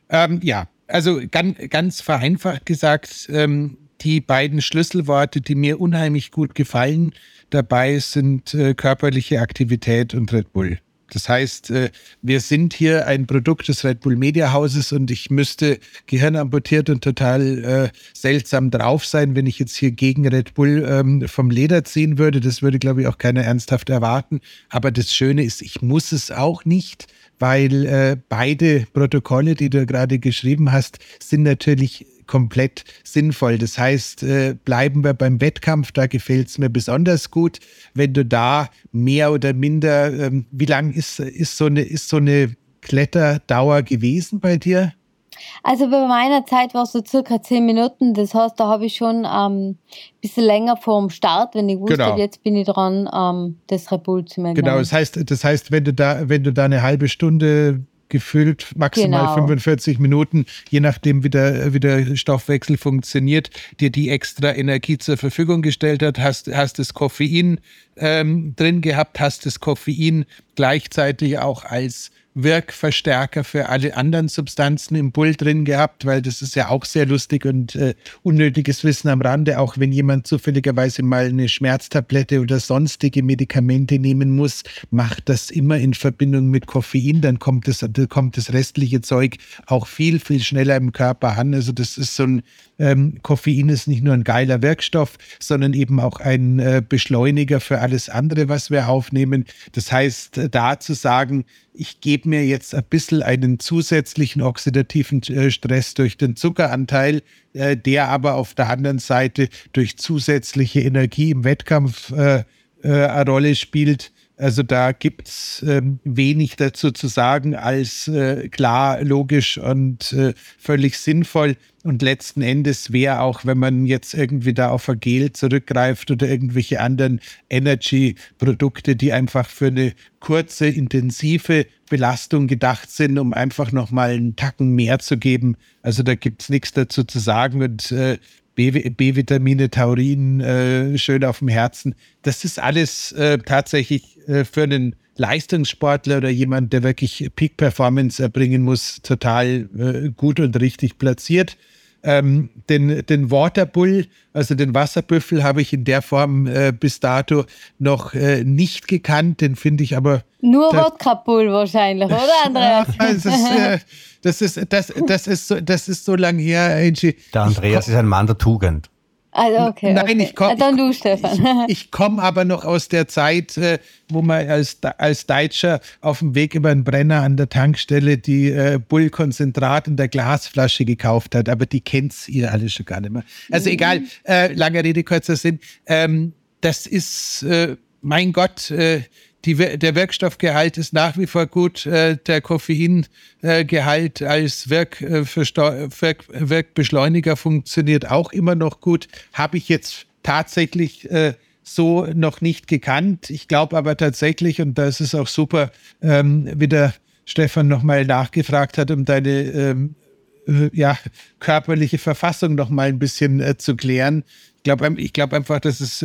ähm, ja, also ganz, ganz vereinfacht gesagt, ähm, die beiden Schlüsselworte, die mir unheimlich gut gefallen dabei, sind äh, körperliche Aktivität und Red Bull. Das heißt, äh, wir sind hier ein Produkt des Red Bull Media Hauses und ich müsste gehirnamputiert und total äh, seltsam drauf sein, wenn ich jetzt hier gegen Red Bull ähm, vom Leder ziehen würde. Das würde, glaube ich, auch keiner ernsthaft erwarten. Aber das Schöne ist, ich muss es auch nicht, weil äh, beide Protokolle, die du gerade geschrieben hast, sind natürlich komplett sinnvoll. Das heißt, äh, bleiben wir beim Wettkampf, da gefällt es mir besonders gut. Wenn du da mehr oder minder, ähm, wie lang ist, ist, so eine, ist so eine Kletterdauer gewesen bei dir? Also bei meiner Zeit war es so circa zehn Minuten. Das heißt, da habe ich schon ein ähm, bisschen länger vor dem Start, wenn ich wusste, genau. jetzt bin ich dran, ähm, das Repul zu machen. Genau, das heißt, das heißt, wenn du da, wenn du da eine halbe Stunde gefüllt, maximal genau. 45 Minuten, je nachdem, wie der, wie der Stoffwechsel funktioniert, dir die extra Energie zur Verfügung gestellt hat, hast, hast das Koffein ähm, drin gehabt, hast das Koffein gleichzeitig auch als Wirkverstärker für alle anderen Substanzen im Bull drin gehabt, weil das ist ja auch sehr lustig und äh, unnötiges Wissen am Rande, auch wenn jemand zufälligerweise mal eine Schmerztablette oder sonstige Medikamente nehmen muss, macht das immer in Verbindung mit Koffein, dann kommt das, kommt das restliche Zeug auch viel, viel schneller im Körper an. Also das ist so ein ähm, Koffein ist nicht nur ein geiler Wirkstoff, sondern eben auch ein äh, Beschleuniger für alles andere, was wir aufnehmen. Das heißt, äh, da zu sagen, ich gebe mir jetzt ein bisschen einen zusätzlichen oxidativen äh, Stress durch den Zuckeranteil, äh, der aber auf der anderen Seite durch zusätzliche Energie im Wettkampf äh, eine Rolle spielt. Also da gibt es ähm, wenig dazu zu sagen als äh, klar, logisch und äh, völlig sinnvoll. Und letzten Endes wäre auch, wenn man jetzt irgendwie da auf ein Gel zurückgreift oder irgendwelche anderen Energy-Produkte, die einfach für eine kurze, intensive Belastung gedacht sind, um einfach nochmal einen Tacken mehr zu geben. Also da gibt es nichts dazu zu sagen. Und äh, B-Vitamine, Taurin, äh, schön auf dem Herzen. Das ist alles äh, tatsächlich äh, für einen Leistungssportler oder jemand, der wirklich Peak-Performance erbringen muss, total äh, gut und richtig platziert. Ähm, den, den Waterbull, also den Wasserbüffel, habe ich in der Form äh, bis dato noch äh, nicht gekannt. Den finde ich aber. Nur Wodka-Bull wahrscheinlich, oder Andreas? *laughs* das, ist, äh, das, ist, das, das, ist so, das ist so lang her, Angie. Der Andreas ist ein Mann der Tugend. Also okay. Nein, okay. ich komme. Dann du, Stefan. Ich, ich komme aber noch aus der Zeit, äh, wo man als, als Deutscher auf dem Weg über einen Brenner an der Tankstelle die äh, Bullkonzentrat in der Glasflasche gekauft hat. Aber die kennt's ihr alle schon gar nicht mehr. Also mhm. egal, äh, lange Rede, kurzer Sinn. Ähm, das ist, äh, mein Gott, äh, die, der Wirkstoffgehalt ist nach wie vor gut. Äh, der Koffeingehalt äh, als Wirk, äh, Wirk, Wirkbeschleuniger funktioniert auch immer noch gut. Habe ich jetzt tatsächlich äh, so noch nicht gekannt. Ich glaube aber tatsächlich, und das ist auch super, ähm, wie der Stefan nochmal nachgefragt hat, um deine ähm, äh, ja, körperliche Verfassung nochmal ein bisschen äh, zu klären. Ich glaube ich glaub einfach, dass es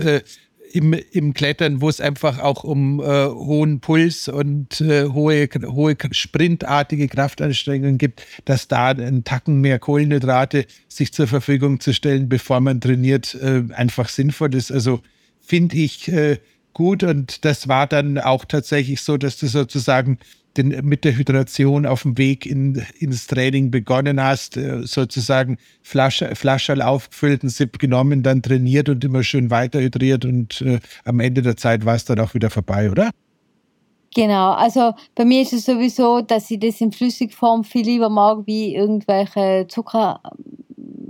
im, im Klettern, wo es einfach auch um äh, hohen Puls und äh, hohe, hohe sprintartige Kraftanstrengungen gibt, dass da ein Tacken mehr Kohlenhydrate sich zur Verfügung zu stellen, bevor man trainiert, äh, einfach sinnvoll ist. Also finde ich äh, gut und das war dann auch tatsächlich so, dass du sozusagen den, mit der Hydration auf dem Weg in, ins Training begonnen hast, äh, sozusagen Flasche, Flascherl aufgefüllt, einen Sip genommen, dann trainiert und immer schön weiter hydriert und äh, am Ende der Zeit war es dann auch wieder vorbei, oder? Genau, also bei mir ist es sowieso, dass ich das in Flüssigform viel lieber mag wie irgendwelche Zuckerriegel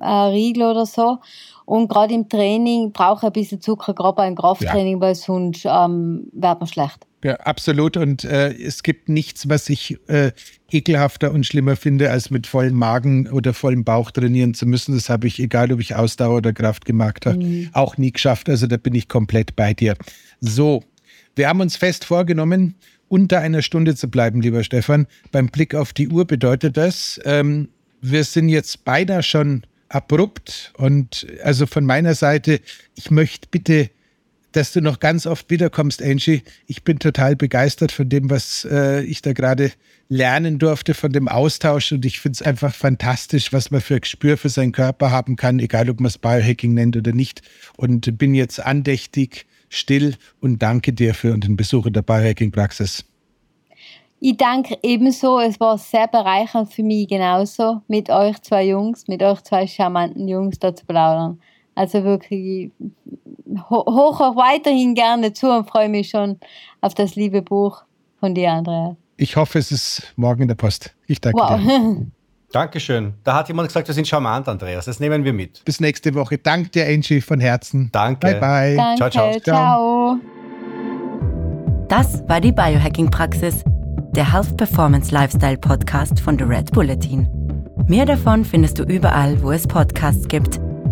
äh, oder so. Und gerade im Training brauche ich ein bisschen Zucker, gerade beim Krafttraining, ja. weil sonst ähm, wird man schlecht. Ja, absolut. Und äh, es gibt nichts, was ich äh, ekelhafter und schlimmer finde, als mit vollem Magen oder vollem Bauch trainieren zu müssen. Das habe ich, egal ob ich Ausdauer oder Kraft gemacht habe, mhm. auch nie geschafft. Also da bin ich komplett bei dir. So, wir haben uns fest vorgenommen, unter einer Stunde zu bleiben, lieber Stefan. Beim Blick auf die Uhr bedeutet das, ähm, wir sind jetzt beinahe schon abrupt und also von meiner Seite, ich möchte bitte dass du noch ganz oft wiederkommst, Angie. Ich bin total begeistert von dem, was äh, ich da gerade lernen durfte, von dem Austausch. Und ich finde es einfach fantastisch, was man für ein Gespür für seinen Körper haben kann, egal ob man es Biohacking nennt oder nicht. Und bin jetzt andächtig, still und danke dir für den Besuch in der Biohacking-Praxis. Ich danke ebenso. Es war sehr bereichernd für mich genauso, mit euch zwei Jungs, mit euch zwei charmanten Jungs da zu plaudern. Also wirklich hoch auch weiterhin gerne zu und freue mich schon auf das liebe Buch von dir, Andrea. Ich hoffe, es ist morgen in der Post. Ich danke wow. dir. *laughs* Dankeschön. Da hat jemand gesagt, wir sind charmant, Andreas. Das nehmen wir mit. Bis nächste Woche. Danke dir, Angie, von Herzen. Danke. Bye, bye. Danke. Ciao, ciao. ciao. Das war die Biohacking-Praxis, der Health Performance Lifestyle Podcast von The Red Bulletin. Mehr davon findest du überall, wo es Podcasts gibt